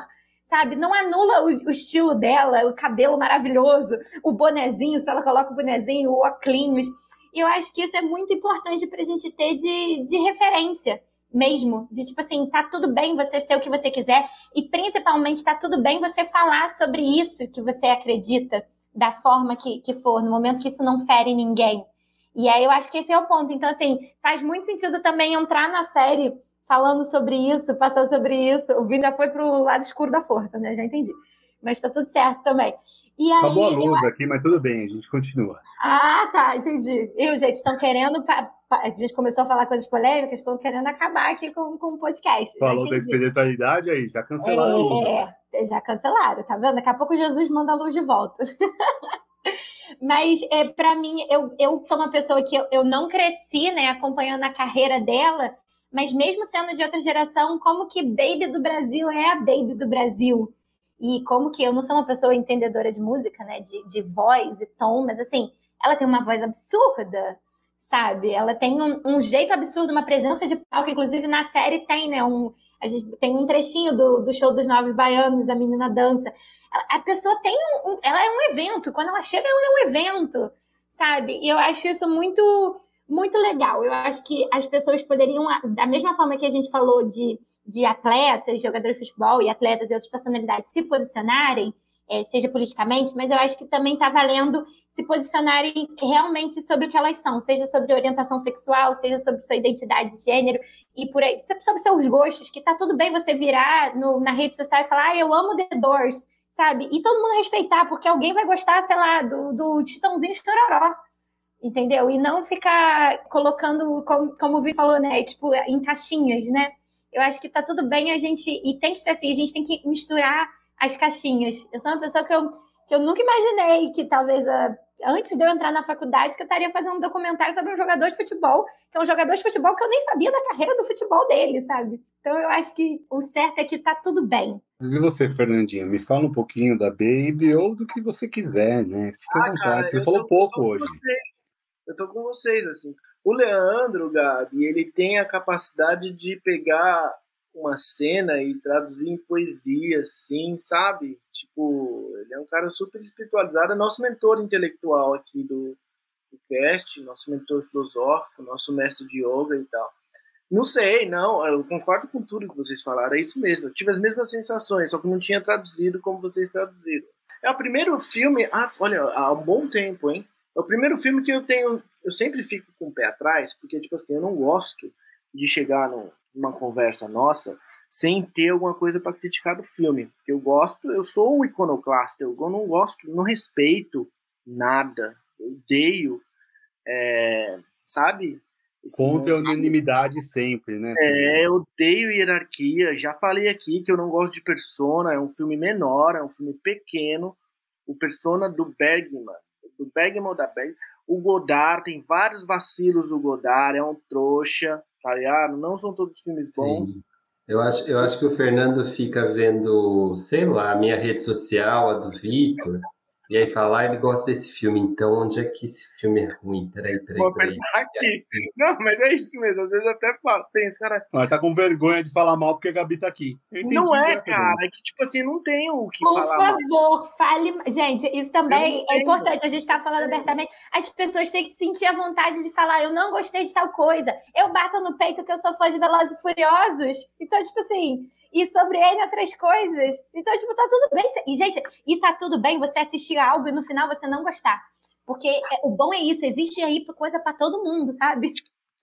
sabe? Não anula o, o, estilo dela, o cabelo maravilhoso, o bonezinho, se ela coloca o bonezinho, o. E eu acho que isso é muito importante para a gente ter de, de referência mesmo. De tipo assim, tá tudo bem você ser o que você quiser. E principalmente tá tudo bem você falar sobre isso que você acredita, da forma que, que for, no momento que isso não fere ninguém. E aí eu acho que esse é o ponto. Então, assim, faz muito sentido também entrar na série falando sobre isso, passar sobre isso. O vídeo já foi pro lado escuro da força, né? Já entendi. Mas tá tudo certo também. E aí, Acabou a luz eu... aqui, mas tudo bem, a gente continua. Ah, tá, entendi. Eu, gente, estão querendo. A gente começou a falar coisas polêmicas, estão querendo acabar aqui com, com o podcast. Falou da espiritualidade aí, já cancelaram. É, é, já cancelaram, tá vendo? Daqui a pouco Jesus manda a luz de volta. Mas é, para mim, eu, eu sou uma pessoa que eu, eu não cresci, né, acompanhando a carreira dela, mas mesmo sendo de outra geração, como que Baby do Brasil é a Baby do Brasil? E como que eu não sou uma pessoa entendedora de música, né? De, de voz e tom, mas assim, ela tem uma voz absurda, sabe? Ela tem um, um jeito absurdo, uma presença de palco, inclusive na série tem, né? Um, a gente tem um trechinho do, do show dos Novos Baianos, a menina dança. A, a pessoa tem um, um, Ela é um evento, quando ela chega, ela é um evento, sabe? E eu acho isso muito, muito legal. Eu acho que as pessoas poderiam, da mesma forma que a gente falou de de atletas, jogadores de futebol e atletas e outras personalidades se posicionarem, é, seja politicamente, mas eu acho que também está valendo se posicionarem realmente sobre o que elas são, seja sobre orientação sexual, seja sobre sua identidade de gênero e por aí, sobre seus gostos, que tá tudo bem você virar no, na rede social e falar, ah, eu amo The Doors, sabe? E todo mundo respeitar, porque alguém vai gostar, sei lá, do, do Titãozinho Chororó, entendeu? E não ficar colocando, como, como o Vi falou, né, tipo, em caixinhas, né? eu acho que tá tudo bem a gente. E tem que ser assim, a gente tem que misturar as caixinhas. Eu sou uma pessoa que eu, que eu nunca imaginei que talvez a, antes de eu entrar na faculdade, que eu estaria fazendo um documentário sobre um jogador de futebol, que é um jogador de futebol que eu nem sabia da carreira do futebol dele, sabe? Então eu acho que o certo é que tá tudo bem. E você, Fernandinha, me fala um pouquinho da Baby ou do que você quiser, né? Fica ah, à vontade. Cara, você falou pouco hoje. Vocês. Eu tô com vocês, assim. O Leandro, Gabi, ele tem a capacidade de pegar uma cena e traduzir em poesia, assim, sabe? Tipo, ele é um cara super espiritualizado, é nosso mentor intelectual aqui do, do cast, nosso mentor filosófico, nosso mestre de yoga e tal. Não sei, não, eu concordo com tudo que vocês falaram, é isso mesmo. Eu tive as mesmas sensações, só que não tinha traduzido como vocês traduziram. É o primeiro filme, ah, olha, há um bom tempo, hein? É o primeiro filme que eu tenho. Eu sempre fico com o pé atrás, porque, tipo assim, eu não gosto de chegar numa conversa nossa sem ter alguma coisa para criticar do filme. Porque eu gosto, eu sou um iconoclasta, eu não gosto, não respeito nada, eu odeio, é, sabe? Contra a unanimidade sempre, né? É, eu odeio hierarquia. Já falei aqui que eu não gosto de Persona, é um filme menor, é um filme pequeno. O Persona do Bergman do Bergman da Bergman. O Godard, tem vários vacilos do Godard, é um trouxa, tá ligado? Não são todos filmes bons. Sim. Eu acho, eu acho que o Fernando fica vendo, sei lá, a minha rede social, a do Vitor, E aí fala, ah, ele gosta desse filme, então onde é que esse filme é ruim? Peraí, peraí, Vou peraí. pensar aqui. Não, mas é isso mesmo. Às vezes eu até falo, penso, cara. Mas tá com vergonha de falar mal porque a Gabi tá aqui. Não é, cara. É que, tipo assim, não tem o que Por falar. mal. favor, fale. Gente, isso também é importante. A gente está falando abertamente. As pessoas têm que sentir a vontade de falar: eu não gostei de tal coisa. Eu bato no peito que eu sou fã de Velozes e Furiosos. Então, tipo assim. E sobre N outras coisas. Então, tipo, tá tudo bem. E, gente, e tá tudo bem você assistir algo e no final você não gostar. Porque é- o bom é isso, existe aí coisa pra todo mundo, sabe?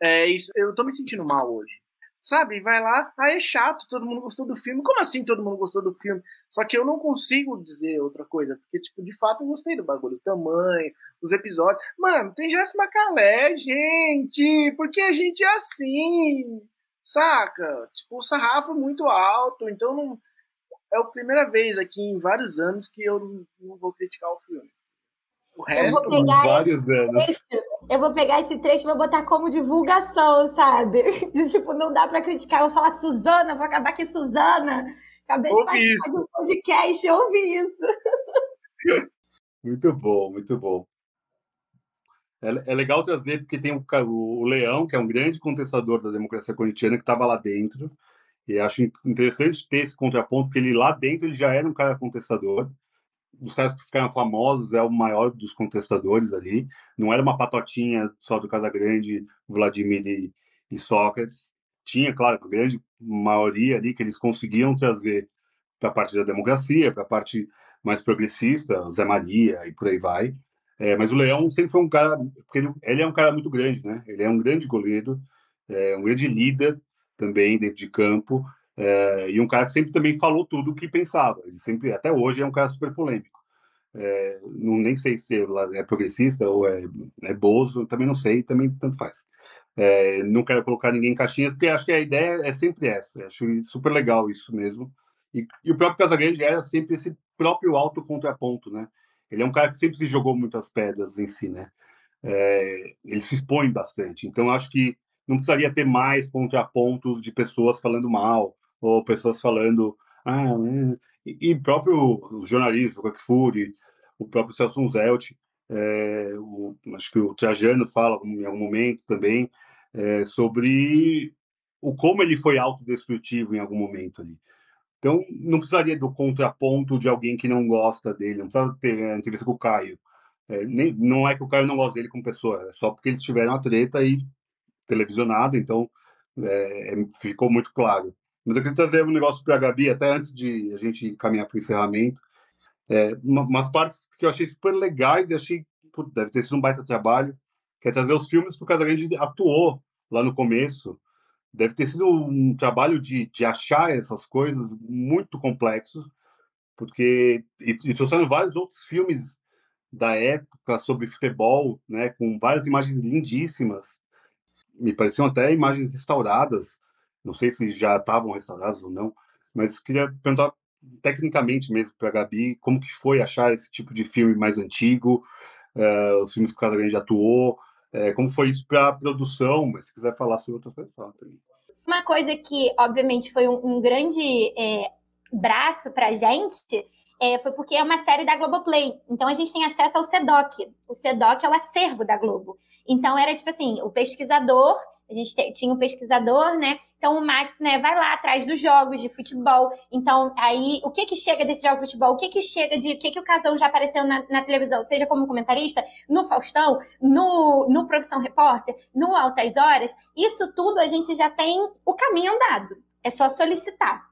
É isso. Eu tô me sentindo mal hoje. Sabe? Vai lá, aí é chato, todo mundo gostou do filme. Como assim todo mundo gostou do filme? Só que eu não consigo dizer outra coisa, porque, tipo, de fato eu gostei do bagulho, o tamanho, os episódios. Mano, tem Jess Macalé, gente, porque a gente é assim, saca? Tipo, o sarrafo é muito alto, então não. É a primeira vez aqui em vários anos que eu não, vou criticar o filme. O resto. vou pegar Vários anos. Eu vou pegar esse trecho e vou botar como divulgação, sabe? De, tipo, não dá pra criticar. Eu vou falar Suzana, vou acabar aqui, Suzana. Acabei de participar de um podcast, eu ouvi isso. Muito bom, muito bom. É, é legal trazer, porque tem o, o Leão, que é um grande contestador da democracia corintiana, que estava lá dentro. E acho interessante ter esse contraponto, porque ele lá dentro ele já era um cara contestador. Dos caras que ficaram famosos, é o maior dos contestadores ali. Não era uma patotinha só do Casagrande, Vladimir e, e Sócrates. Tinha, claro, a grande maioria ali que eles conseguiam trazer para a parte da democracia, para a parte mais progressista, Zé Maria e por aí vai. É, mas o Leão sempre foi um cara, porque ele, ele é um cara muito grande, né? Ele é um grande goleiro, é um grande líder também dentro de campo, é, e um cara que sempre também falou tudo o que pensava. Ele sempre, até hoje, é um cara super polêmico. É, não, nem sei se é progressista ou é, é bozo, também não sei, também tanto faz. É, não quero colocar ninguém em caixinhas, porque acho que a ideia é sempre essa. Acho super legal isso mesmo. E, e o próprio Casagrande era sempre esse próprio alto contraponto, né? Ele é um cara que sempre se jogou muitas pedras em si, né? É, ele se expõe bastante. Então, acho que não precisaria ter mais contrapontos de pessoas falando mal, ou pessoas falando. Ah, é. e, e próprio os jornalistas, o Rock Fury, o próprio Celso Zelt, é, o, acho que o Trajano fala em algum momento também, é, sobre o como ele foi autodestrutivo em algum momento ali. Então, não precisaria do contraponto de alguém que não gosta dele, não precisa ter a entrevista com o Caio. É, nem, não é que o Caio não gosta dele como pessoa, é só porque eles tiveram a treta e televisionado, então é, ficou muito claro. Mas eu queria trazer um negócio para a Gabi, até antes de a gente caminhar para o encerramento. É, uma, umas partes que eu achei super legais e achei, putz, deve ter sido um baita trabalho, que é trazer os filmes que o Casagrande atuou lá no começo, deve ter sido um trabalho de, de achar essas coisas muito complexo, porque e, e trouxeram vários outros filmes da época sobre futebol, né, com várias imagens lindíssimas, me pareciam até imagens restauradas, não sei se já estavam restauradas ou não, mas queria perguntar tecnicamente mesmo para a Gabi como que foi achar esse tipo de filme mais antigo, uh, os filmes que o Casagrande atuou, é, como foi isso para a produção, mas se quiser falar sobre outra coisa, fala também. Uma coisa que, obviamente, foi um, um grande é, braço para a gente é, foi porque é uma série da Globoplay. Então a gente tem acesso ao CEDOC. O CEDOC é o acervo da Globo. Então era tipo assim, o pesquisador, a gente te, tinha um pesquisador, né? Então o Max, né, vai lá atrás dos jogos de futebol. Então aí, o que que chega desse jogo de futebol? O que que chega de, o que que o Casão já apareceu na, na televisão, seja como comentarista, no Faustão, no, no Profissão Repórter, no Altas Horas? Isso tudo a gente já tem o caminho andado. É só solicitar.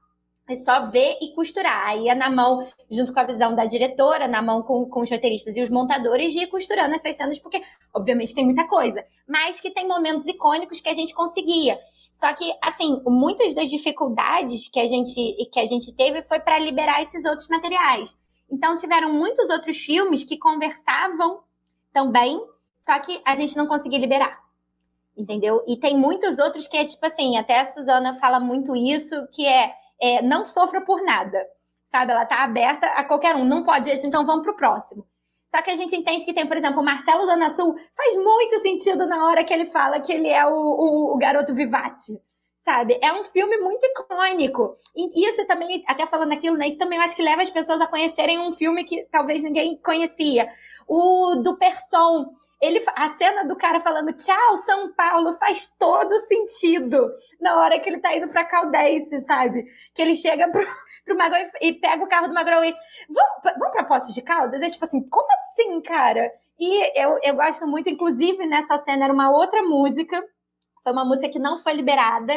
É só ver e costurar. Aí é na mão, junto com a visão da diretora, na mão com, com os roteiristas e os montadores, de ir costurando essas cenas, porque, obviamente, tem muita coisa. Mas que tem momentos icônicos que a gente conseguia. Só que, assim, muitas das dificuldades que a gente, que a gente teve foi para liberar esses outros materiais. Então, tiveram muitos outros filmes que conversavam também, só que a gente não conseguia liberar. Entendeu? E tem muitos outros que é tipo assim, até a Suzana fala muito isso, que é é, não sofra por nada, sabe? Ela tá aberta a qualquer um, não pode esse, então vamos pro próximo. Só que a gente entende que tem, por exemplo, o Marcelo Zona Sul, faz muito sentido na hora que ele fala que ele é o, o, o garoto Vivati, sabe? É um filme muito icônico. E isso também, até falando aquilo, né? Isso também eu acho que leva as pessoas a conhecerem um filme que talvez ninguém conhecia. O do Person. Ele, a cena do cara falando tchau, São Paulo, faz todo sentido na hora que ele tá indo pra Caldense, sabe? Que ele chega pro, pro Magrão e, pega o carro do Magrão e vamos, vamos pra Poços de Caldas? É tipo assim, como assim, cara? E eu, eu gosto muito, inclusive nessa cena era uma outra música, foi uma música que não foi liberada,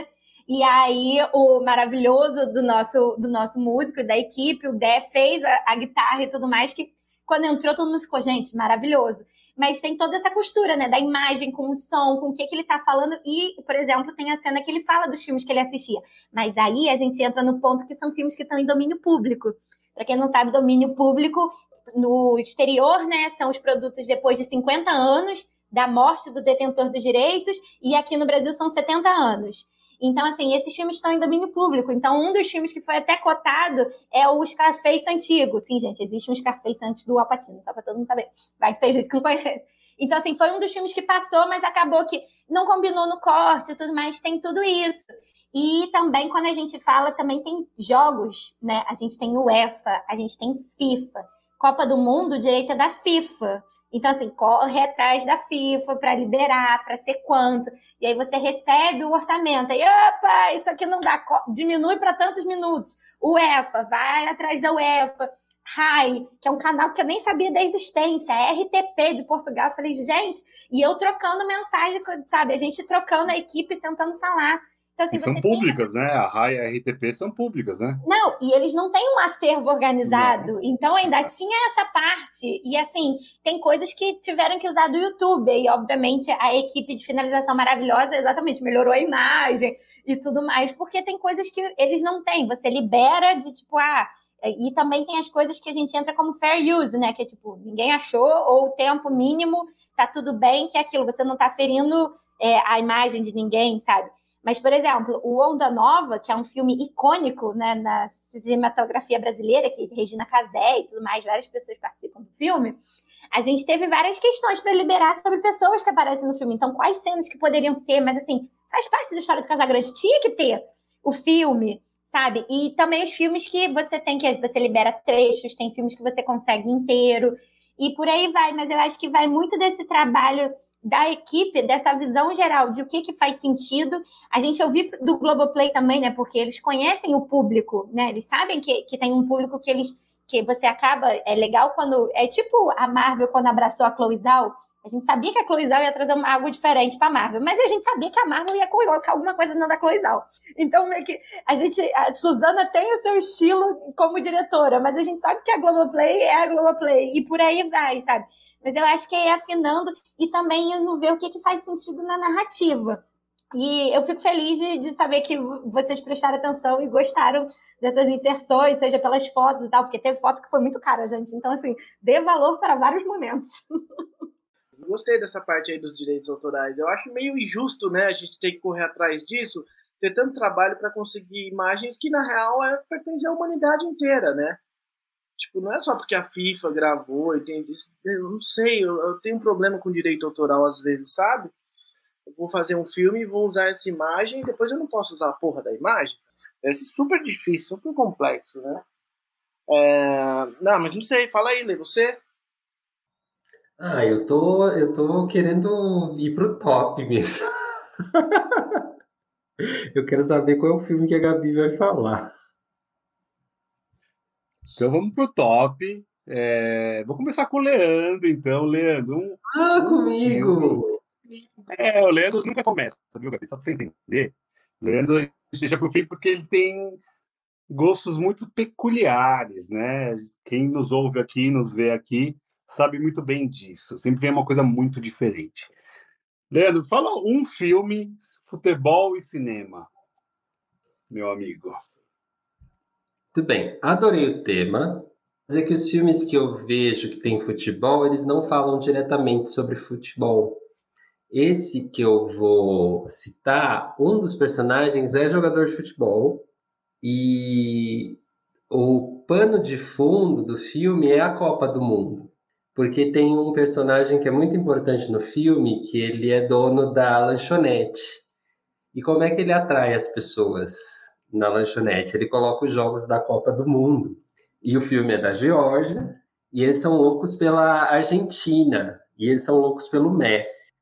e aí o maravilhoso do nosso, do nosso músico, da equipe, o Dé, fez a, a guitarra e tudo mais, que quando entrou todo mundo ficou, gente, maravilhoso. Mas tem toda essa costura, né, da imagem com o som, com o que, que ele tá falando. E, por exemplo, tem a cena que ele fala dos filmes que ele assistia. Mas aí a gente entra no ponto que são filmes que estão em domínio público. Para quem não sabe, domínio público no exterior, né, são os produtos depois de 50 anos da morte do detentor dos direitos, e aqui no Brasil são 70 anos. Então, assim, esses filmes estão em domínio público. Então, um dos filmes que foi até cotado é o Scarface antigo. Sim, gente, existe um Scarface antes do Alpatino, só para todo mundo saber. Vai que tem gente que não conhece. Então, assim, foi um dos filmes que passou, mas acabou que não combinou no corte e tudo mais. Tem tudo isso. E também, quando a gente fala, também tem jogos, né? A gente tem UEFA, a gente tem FIFA. Copa do Mundo, o direito é da FIFA. Então, assim, corre atrás da FIFA para liberar, para ser quanto. E aí você recebe o orçamento. Aí, opa, isso aqui não dá, diminui para tantos minutos. UEFA, vai atrás da UEFA. RAI, que é um canal que eu nem sabia da existência, a RTP de Portugal. Eu falei, gente, e eu trocando mensagem, sabe? A gente trocando a equipe, tentando falar. Então, assim, são públicas, tem... né? A RAI e a RTP são públicas, né? Não, e eles não têm um acervo organizado. Não. Então ainda tinha essa parte. E assim, tem coisas que tiveram que usar do YouTube. E, obviamente, a equipe de finalização maravilhosa exatamente melhorou a imagem e tudo mais, porque tem coisas que eles não têm. Você libera de tipo, ah. E também tem as coisas que a gente entra como fair use, né? Que é tipo, ninguém achou, ou o tempo mínimo tá tudo bem, que é aquilo, você não tá ferindo é, a imagem de ninguém, sabe? Mas, por exemplo, o Onda Nova, que é um filme icônico né, na cinematografia brasileira, que Regina Casé e tudo mais, várias pessoas participam do filme, a gente teve várias questões para liberar sobre pessoas que aparecem no filme. Então, quais cenas que poderiam ser, mas assim, faz parte da história do Casagrande, tinha que ter o filme, sabe? E também os filmes que você tem que você libera trechos, tem filmes que você consegue inteiro e por aí vai, mas eu acho que vai muito desse trabalho da equipe, dessa visão geral de o que, que faz sentido. A gente ouviu do Globoplay também, né? Porque eles conhecem o público, né? Eles sabem que, que tem um público que eles que você acaba. É legal quando. É tipo a Marvel quando abraçou a Chloe. A gente sabia que a Chloe ia trazer algo diferente para a Marvel, mas a gente sabia que a Marvel ia colocar alguma coisa dentro da Chloe. Então, meio que a gente, a Suzana tem o seu estilo como diretora, mas a gente sabe que a Globoplay é a Globoplay e por aí vai, sabe? Mas eu acho que é afinando e também no ver o que, que faz sentido na narrativa. E eu fico feliz de, de, saber que vocês prestaram atenção e gostaram dessas inserções, seja pelas fotos e tal, porque teve foto que foi muito cara, gente. Então, assim, dê valor para vários momentos. Gostei dessa parte aí dos direitos autorais. Eu acho meio injusto, né, a gente ter que correr atrás disso, ter tanto trabalho para conseguir imagens que, na real, é, pertencem à humanidade inteira, né? Tipo, não é só porque a FIFA gravou e tem. Eu não sei, eu, eu tenho um problema com direito autoral às vezes, sabe? Eu vou fazer um filme e vou usar essa imagem e depois eu não posso usar a porra da imagem. É super difícil, super complexo, né? É... Não, mas não sei, fala aí, Lê, você? Ah, eu tô, eu tô querendo ir pro top mesmo. eu quero saber qual é o filme que a Gabi vai falar. Então vamos pro top. É, vou começar com o Leandro, então. Leandro. Um, ah, comigo! É, o Leandro nunca começa, viu, Gabi? Só pra você entender. O Leandro deixa pro fim porque ele tem gostos muito peculiares, né? Quem nos ouve aqui, nos vê aqui, sabe muito bem disso. Sempre vem uma coisa muito diferente. Leandro, fala um filme, futebol e cinema, meu amigo. Tudo bem, adorei o tema. Dizer que os filmes que eu vejo que tem futebol, eles não falam diretamente sobre futebol. Esse que eu vou citar, um dos personagens é jogador de futebol e o pano de fundo do filme é a Copa do Mundo, porque tem um personagem que é muito importante no filme, que ele é dono da lanchonete. E como é que ele atrai as pessoas na lanchonete? Ele coloca os jogos da Copa do Mundo. E o filme é da Geórgia, e eles são loucos pela Argentina, e eles são loucos pelo Messi.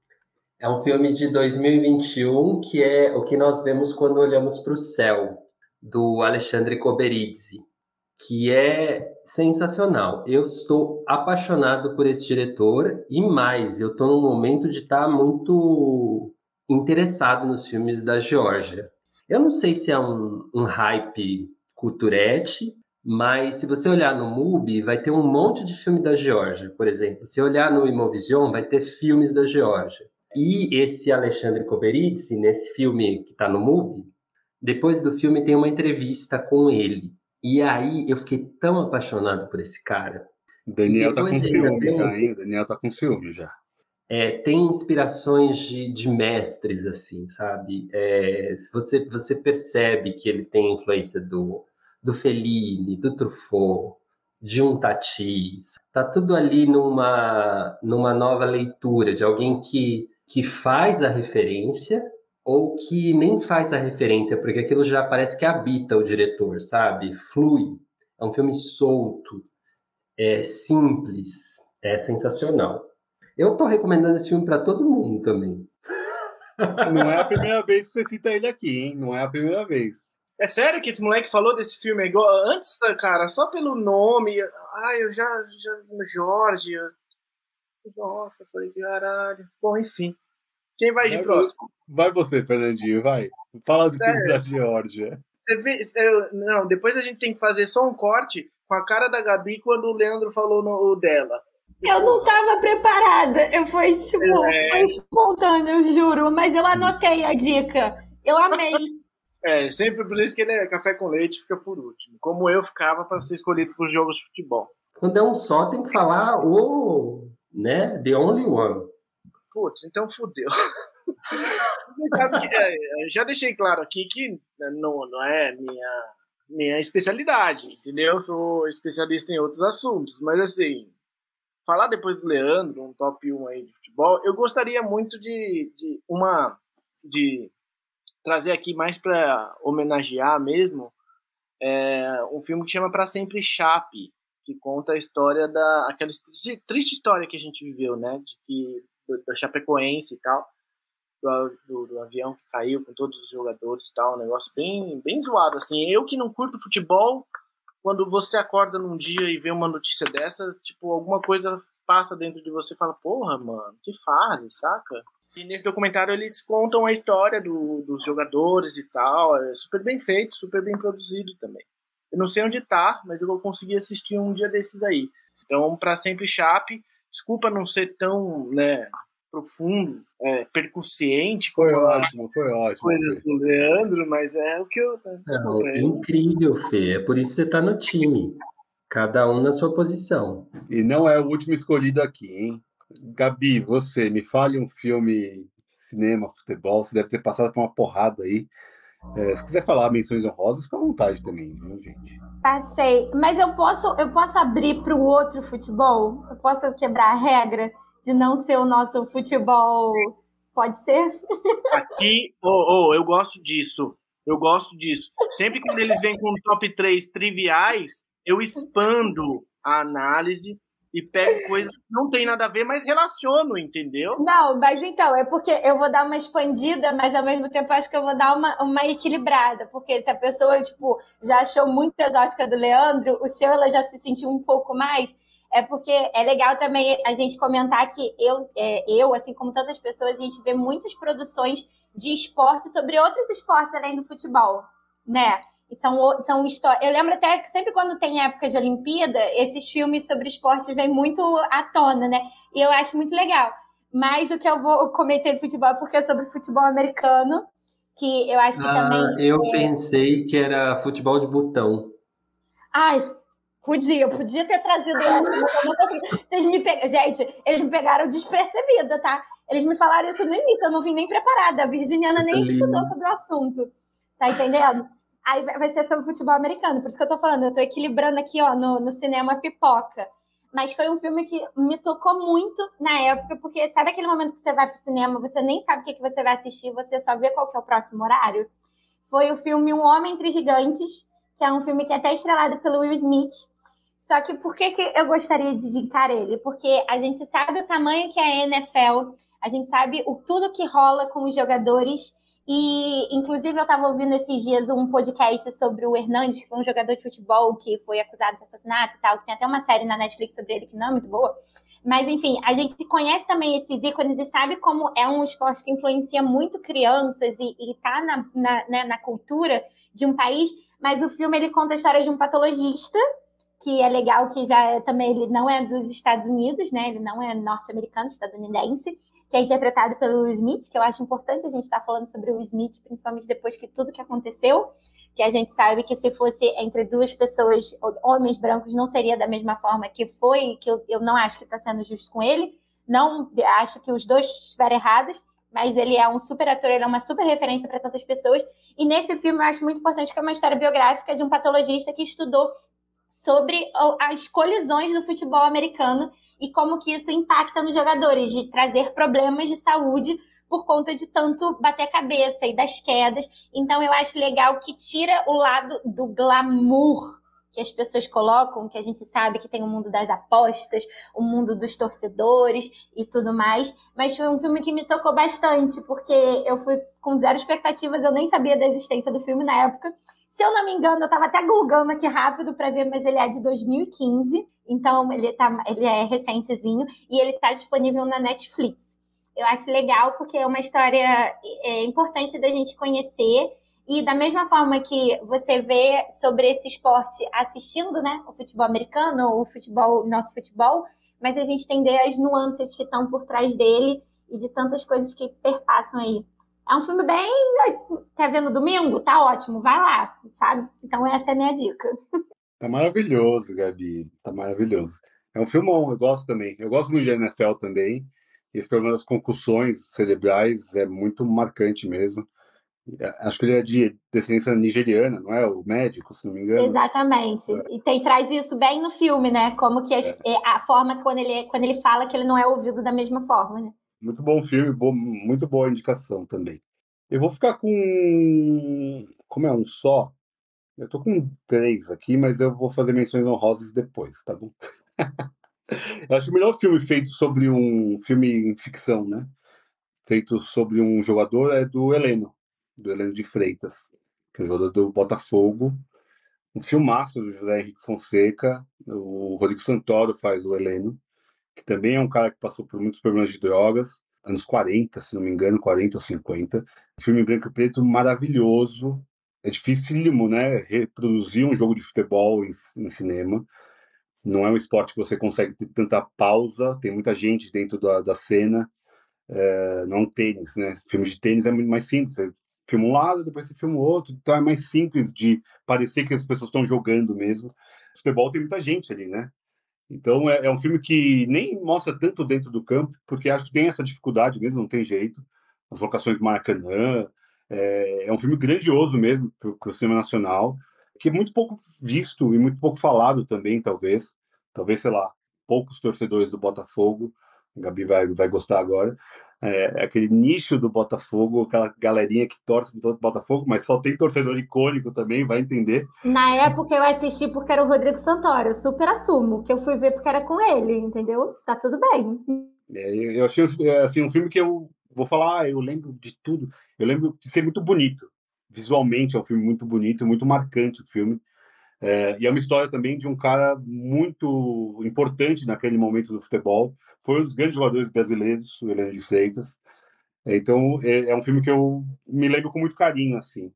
É um filme de 2021 que é o que nós vemos quando olhamos para o céu, do Alexandre Coberizzi, que é sensacional. Eu estou apaixonado por esse diretor e mais, eu estou num momento de estar tá muito interessado nos filmes da Geórgia. Eu não sei se é um, um hype culturete, mas se você olhar no MUBI, vai ter um monte de filme da Geórgia, por exemplo. Se olhar no Imovision, vai ter filmes da Geórgia. E esse Alexandre Koberidze, nesse filme que está no MUBI, depois do filme tem uma entrevista com ele. E aí eu fiquei tão apaixonado por esse cara. Daniel tá com ciúme já, hein? Daniel tá com ciúme já. É, tem inspirações de, de, mestres, assim, sabe? É, você, você percebe que ele tem influência do, do Fellini, do Truffaut, de um Tatis. Tá tudo ali numa, numa nova leitura de alguém que que faz a referência ou que nem faz a referência, porque aquilo já parece que habita o diretor, sabe? Flui. É um filme solto, é simples, é sensacional. Eu tô recomendando esse filme para todo mundo também. Não é a primeira vez que você cita ele aqui, hein? Não é a primeira vez. É sério que esse moleque falou desse filme? É igual, antes, cara, só pelo nome. Ai, eu já. já Jorge, nossa, falei, caralho. Bom, enfim. Quem vai, vai de próximo? Vai você, Fernandinho, vai. Fala do time da Geórgia. não, depois a gente tem que fazer só um corte com a cara da Gabi quando o Leandro falou no dela. Eu não estava preparada. Eu fui, tipo, é... foi espontâneo, eu juro. Mas eu anotei a dica. Eu amei. É, sempre por isso que ele é café com leite fica por último. Como eu ficava para ser escolhido para os jogos de futebol. Quando é um só, tem que falar o, né, the only one. Putz, então fudeu. É, já deixei claro aqui que não, não é minha, minha especialidade, entendeu? Eu sou especialista em outros assuntos, mas assim, falar depois do Leandro, um top 1 aí de futebol, eu gostaria muito de, de uma de trazer aqui mais para homenagear mesmo é, um filme que chama Para Sempre Chape, que conta a história da aquela triste história que a gente viveu, né? De que da Chapecoense e tal, do, do, do, avião que caiu com todos os jogadores e tal, um negócio bem, bem zoado, assim. Eu que não curto futebol, quando você acorda num dia e vê uma notícia dessa, tipo, alguma coisa passa dentro de você e fala, porra, mano, que fase, saca? E nesse documentário eles contam a história do, dos jogadores e tal, é super bem feito, super bem produzido também. Eu não sei onde tá, mas eu vou conseguir assistir um dia desses aí. Então, para sempre Chape, Desculpa não ser tão né, profundo, é, percussiente foi ótimo, foi ótimo, coisas do Leandro, mas é o que eu. Não, é incrível, Fê. É por isso que você está no time. Cada um na sua posição. E não é o último escolhido aqui, hein? Gabi, você, me fale um filme, cinema, futebol, você deve ter passado por uma porrada aí. É, se quiser falar menções honrosas, fica à vontade também, viu, gente? Passei. Mas eu posso, eu posso abrir para o outro futebol? Eu posso quebrar a regra de não ser o nosso futebol? Pode ser? Aqui, oh, oh, eu gosto disso. Eu gosto disso. Sempre que eles vêm com top 3 triviais, eu expando a análise e pego coisas que não tem nada a ver, mas relaciono, entendeu? Não, mas então, é porque eu vou dar uma expandida, mas ao mesmo tempo acho que eu vou dar uma, uma equilibrada, porque se a pessoa, tipo, já achou muito exótica do Leandro, o seu ela já se sentiu um pouco mais, é porque é legal também a gente comentar que eu, é, eu, assim como tantas pessoas, a gente vê muitas produções de esporte sobre outros esportes além do futebol, né? são, são histórias. Eu lembro até que sempre quando tem época de Olimpíada, esses filmes sobre esportes vêm muito à tona, né? E eu acho muito legal. Mas o que eu vou comentar de futebol é porque é sobre futebol americano, que eu acho que ah, também. Eu é... pensei que era futebol de botão. Ai, podia, podia ter trazido essa, eles me pe... Gente, eles me pegaram despercebida, tá? Eles me falaram isso no início, eu não vim nem preparada. A Virginiana nem estudou sobre o assunto. Tá entendendo? Aí vai ser sobre futebol americano, por isso que eu tô falando, eu tô equilibrando aqui, ó, no, no cinema pipoca. mas foi um filme que me tocou muito na época, porque sabe aquele momento que você vai pro cinema, você nem sabe o que, que você vai assistir, você só vê qual que é o próximo horário? Foi o filme Um Homem Entre Gigantes, que é um filme que é até estrelado pelo Will Smith. Só que por que, que eu gostaria de indicar ele? Porque a gente sabe o tamanho que é a NFL, a gente sabe o tudo que rola com os jogadores e, inclusive, eu estava ouvindo esses dias um podcast sobre o Hernandes, que foi um jogador de futebol que foi acusado de assassinato e tal, que tem até uma série na Netflix sobre ele que não é muito boa. Mas, enfim, a gente conhece também esses ícones e sabe como é um esporte que influencia muito crianças e, e tá na, na, né, na cultura de um país. Mas o filme ele conta a história de um patologista que é legal que já é, também ele não é dos Estados Unidos, né? Ele não é norte-americano, estadunidense que é interpretado pelo Smith, que eu acho importante a gente estar tá falando sobre o Smith, principalmente depois que tudo que aconteceu, que a gente sabe que se fosse entre duas pessoas, homens brancos, não seria da mesma forma que foi, que eu, eu não acho que está sendo justo com ele, não acho que os dois estiveram errados, mas ele é um super ator, ele é uma super referência para tantas pessoas. E nesse filme eu acho muito importante que é uma história biográfica de um patologista que estudou sobre as colisões do futebol americano e como que isso impacta nos jogadores, de trazer problemas de saúde por conta de tanto bater a cabeça e das quedas. Então eu acho legal que tira o lado do glamour que as pessoas colocam, que a gente sabe que tem o mundo das apostas, o mundo dos torcedores e tudo mais. Mas foi um filme que me tocou bastante, porque eu fui com zero expectativas, eu nem sabia da existência do filme na época. Se eu não me engano, eu estava até googando aqui rápido para ver, mas ele é de 2015, então ele, tá, ele é recentezinho e ele está disponível na Netflix. Eu acho legal porque é uma história é, importante da gente conhecer e da mesma forma que você vê sobre esse esporte assistindo, né, o futebol americano, o futebol, nosso futebol, mas a gente entender as nuances que estão por trás dele e de tantas coisas que perpassam aí é um filme bem. Tá vendo domingo? Tá ótimo, vai lá, sabe? Então essa é a minha dica. Tá maravilhoso, Gabi. Tá maravilhoso. É um filme eu gosto também. Eu gosto muito de NFL também. Esse problema das concussões cerebrais é muito marcante mesmo. Acho que ele é de descendência nigeriana, não é? O médico, se não me engano. Exatamente. É. E tem, traz isso bem no filme, né? Como que as, é. a forma quando ele, quando ele fala que ele não é ouvido da mesma forma, né? Muito bom filme, muito boa indicação também. Eu vou ficar com. Como é um só? Eu tô com três aqui, mas eu vou fazer menções honrosas depois, tá bom? eu acho o melhor filme feito sobre um filme em ficção, né? Feito sobre um jogador é do Heleno, do Heleno de Freitas, que é o jogador do Botafogo. Um filmaço do José Henrique Fonseca. O Rodrigo Santoro faz o Heleno que também é um cara que passou por muitos problemas de drogas, anos 40, se não me engano, 40 ou 50. filme branco e preto maravilhoso. É dificílimo, né, reproduzir um jogo de futebol em, em cinema. Não é um esporte que você consegue ter tanta pausa, tem muita gente dentro da, da cena. É, não tênis, né? Filme de tênis é muito mais simples. Você filma um lado, depois você filma o outro. Então é mais simples de parecer que as pessoas estão jogando mesmo. Futebol tem muita gente ali, né? Então é, é, um filme que nem mostra tanto dentro do campo, porque acho que tem essa dificuldade mesmo, não tem jeito. As locações do Maracanã. É, é um filme grandioso mesmo para o cinema nacional, que é muito pouco visto e muito pouco falado também, talvez. Talvez, sei lá, poucos torcedores do Botafogo, a Gabi vai, vai gostar agora, é, é, aquele nicho do Botafogo, aquela galerinha que torce pro Botafogo, mas só tem torcedor icônico também, vai entender. Na época eu assisti porque era o Rodrigo Santoro, eu super assumo que eu fui ver porque era com ele, entendeu? Tá tudo bem. É, eu achei assim, um filme que eu vou falar, ah, eu lembro de tudo, eu lembro de ser muito bonito. Visualmente é um filme muito bonito, muito marcante o filme. É, e é uma história também de um cara muito importante naquele momento do futebol. Foi um dos grandes jogadores brasileiros, o Heleno de Freitas. Então, é, é, um filme que eu me lembro com muito carinho, assim.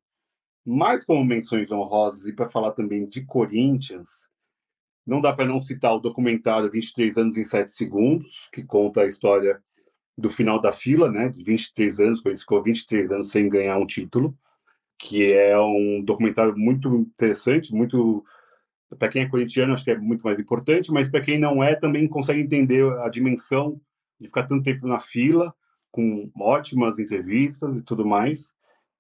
Mas como menções honrosas e para falar também de Corinthians, não dá para não citar o documentário 23 anos em 7 segundos, que conta a história do final da fila, né, de 23 anos, quando ele ficou 23 anos sem ganhar um título que é um documentário muito interessante, muito para quem é corintiano acho que é muito mais importante, mas para quem não é também consegue entender a dimensão de ficar tanto tempo na fila, com ótimas entrevistas e tudo mais.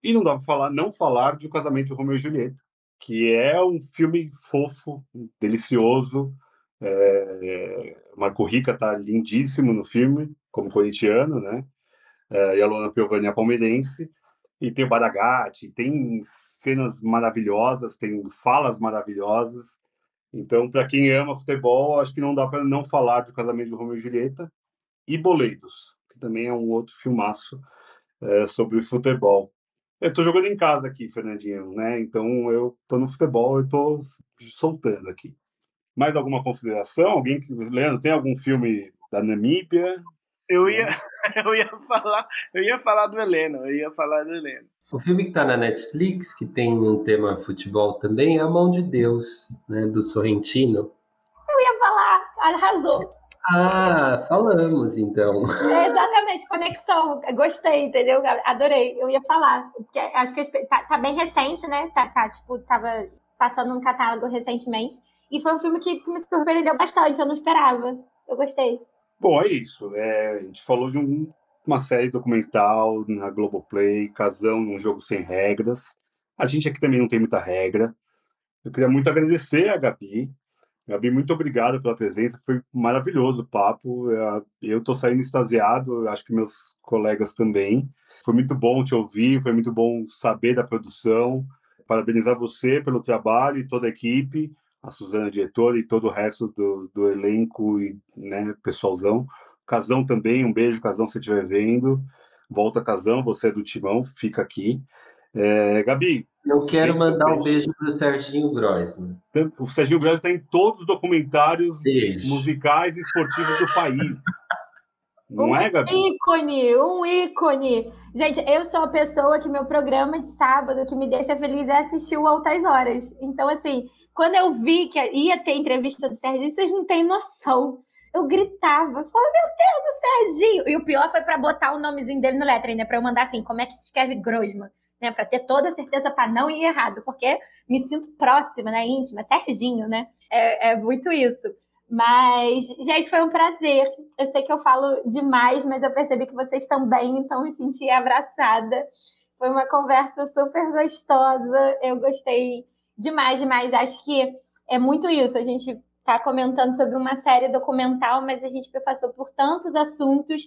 E não dá para falar não falar de O Casamento de Romeu e Julieta, que é um filme fofo, delicioso, É, Marco Rica tá lindíssimo no filme, como corintiano, né? É, e a Luana Piovani é palmeirense. E tem o Baragatti, tem cenas maravilhosas, tem falas maravilhosas. Então, para quem ama futebol, acho que não dá para não falar do Casamento de Romeu e Julieta e Boleiros, que também é um outro filmaço é, sobre futebol. Eu estou jogando em casa aqui, Fernandinho, né? Então eu estou no futebol, eu estou soltando aqui. Mais alguma consideração? Alguém que Leandro tem algum filme da Namíbia? Eu ia, eu ia falar, eu ia falar do Heleno, eu ia falar do Heleno. O filme que está na Netflix, que tem um tema futebol também, é A Mão de Deus, né, do Sorrentino. Eu ia falar, arrasou. Ah, falamos então. É, exatamente, conexão. Gostei, entendeu? Adorei. Eu ia falar. Porque acho que tá, tá, bem recente, né? Tá, tá, tipo, tava passando um catálogo recentemente. E foi um filme que, que me surpreendeu bastante, eu não esperava. Eu gostei. Bom, é isso. É, a gente falou de um, uma série documental na Globoplay, Casão num jogo sem regras. A gente aqui também não tem muita regra. Eu queria muito agradecer a Gabi. Gabi, muito obrigado pela presença. Foi maravilhoso o papo. Eu estou saindo extasiado, acho que meus colegas também. Foi muito bom te ouvir, foi muito bom saber da produção. Parabenizar você pelo trabalho e toda a equipe a Suzana diretora e todo o resto do, do elenco e né, pessoalzão. Casão também, um beijo, Casão, se estiver vendo. Volta, Casão, você é do Timão, fica aqui. É, Gabi. Eu quero mandar um beijo para o Serginho Groisman. O Serginho Groisman está em todos os documentários beijo. musicais e esportivos do país. Não um é, Gabi? ícone, um ícone. Gente, eu sou a pessoa que meu programa de sábado que me deixa feliz é assistir o Altas Horas. Então, assim, quando eu vi que ia ter entrevista do Serginho, vocês não têm noção. Eu gritava, falava, meu Deus, o Serginho! E o pior foi para botar o nomezinho dele no letra, né? Para eu mandar assim, como é que se escreve Grosman? Né, para ter toda a certeza para não ir errado, porque me sinto próxima, né, íntima, Serginho, né? É, é muito isso. Mas, gente, foi um prazer. Eu sei que eu falo demais, mas eu percebi que vocês também, então me senti abraçada. Foi uma conversa super gostosa. Eu gostei demais, demais. Acho que é muito isso. A gente está comentando sobre uma série documental, mas a gente passou por tantos assuntos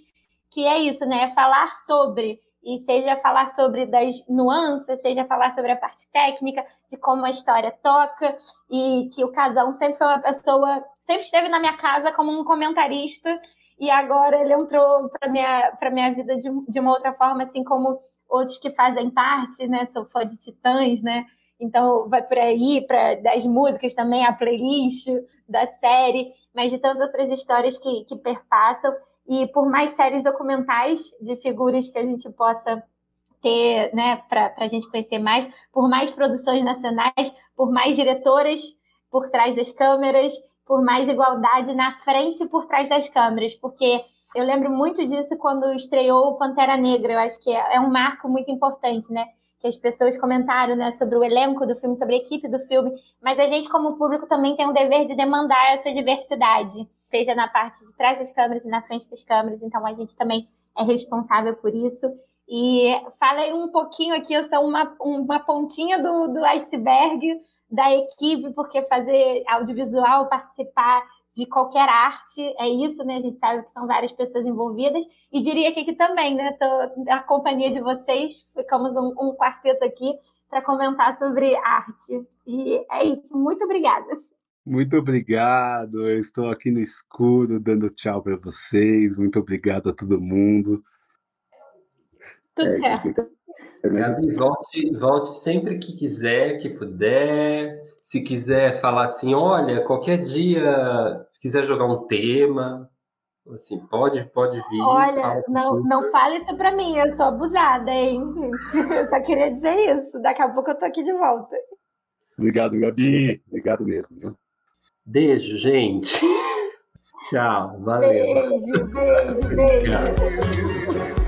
que é isso, né? É falar sobre e seja falar sobre das nuances, seja falar sobre a parte técnica, de como a história toca, e que o Casão sempre foi uma pessoa, sempre esteve na minha casa como um comentarista, e agora ele entrou para minha para minha vida de, de uma outra forma, assim como outros que fazem parte, né? Sou fã de Titãs, né? Então vai por aí, para das músicas também, a playlist da série, mas de tantas outras histórias que, que perpassam e por mais séries documentais de figuras que a gente possa ter, né, para a gente conhecer mais, por mais produções nacionais, por mais diretoras por trás das câmeras, por mais igualdade na frente e por trás das câmeras, porque eu lembro muito disso quando estreou Pantera Negra, eu acho que é, é um marco muito importante, né? Que as pessoas comentaram né, sobre o elenco do filme, sobre a equipe do filme, mas a gente, como público, também tem o dever de demandar essa diversidade seja na parte de trás das câmeras e na frente das câmeras, então a gente também é responsável por isso. E falei um pouquinho aqui, eu sou uma, uma pontinha do, do iceberg da equipe, porque fazer audiovisual, participar de qualquer arte, é isso, né? A gente sabe que são várias pessoas envolvidas. E diria que aqui também, né? Tô na companhia de vocês, ficamos um, um quarteto aqui para comentar sobre arte. E é isso, muito obrigada. Muito obrigado. Eu estou aqui no escuro dando tchau para vocês. Muito obrigado a todo mundo. Tudo é, certo. Gabi, volte, volte sempre que quiser, que puder. Se quiser falar assim, olha, qualquer dia, se quiser jogar um tema, assim, pode, pode vir. Olha, não, não fale isso para mim, eu sou abusada, hein? Eu só queria dizer isso. Daqui a pouco eu tô aqui de volta. Obrigado, Gabi. Obrigado mesmo. Beijo, gente. Tchau, valeu. Beijo, beijo, beijo.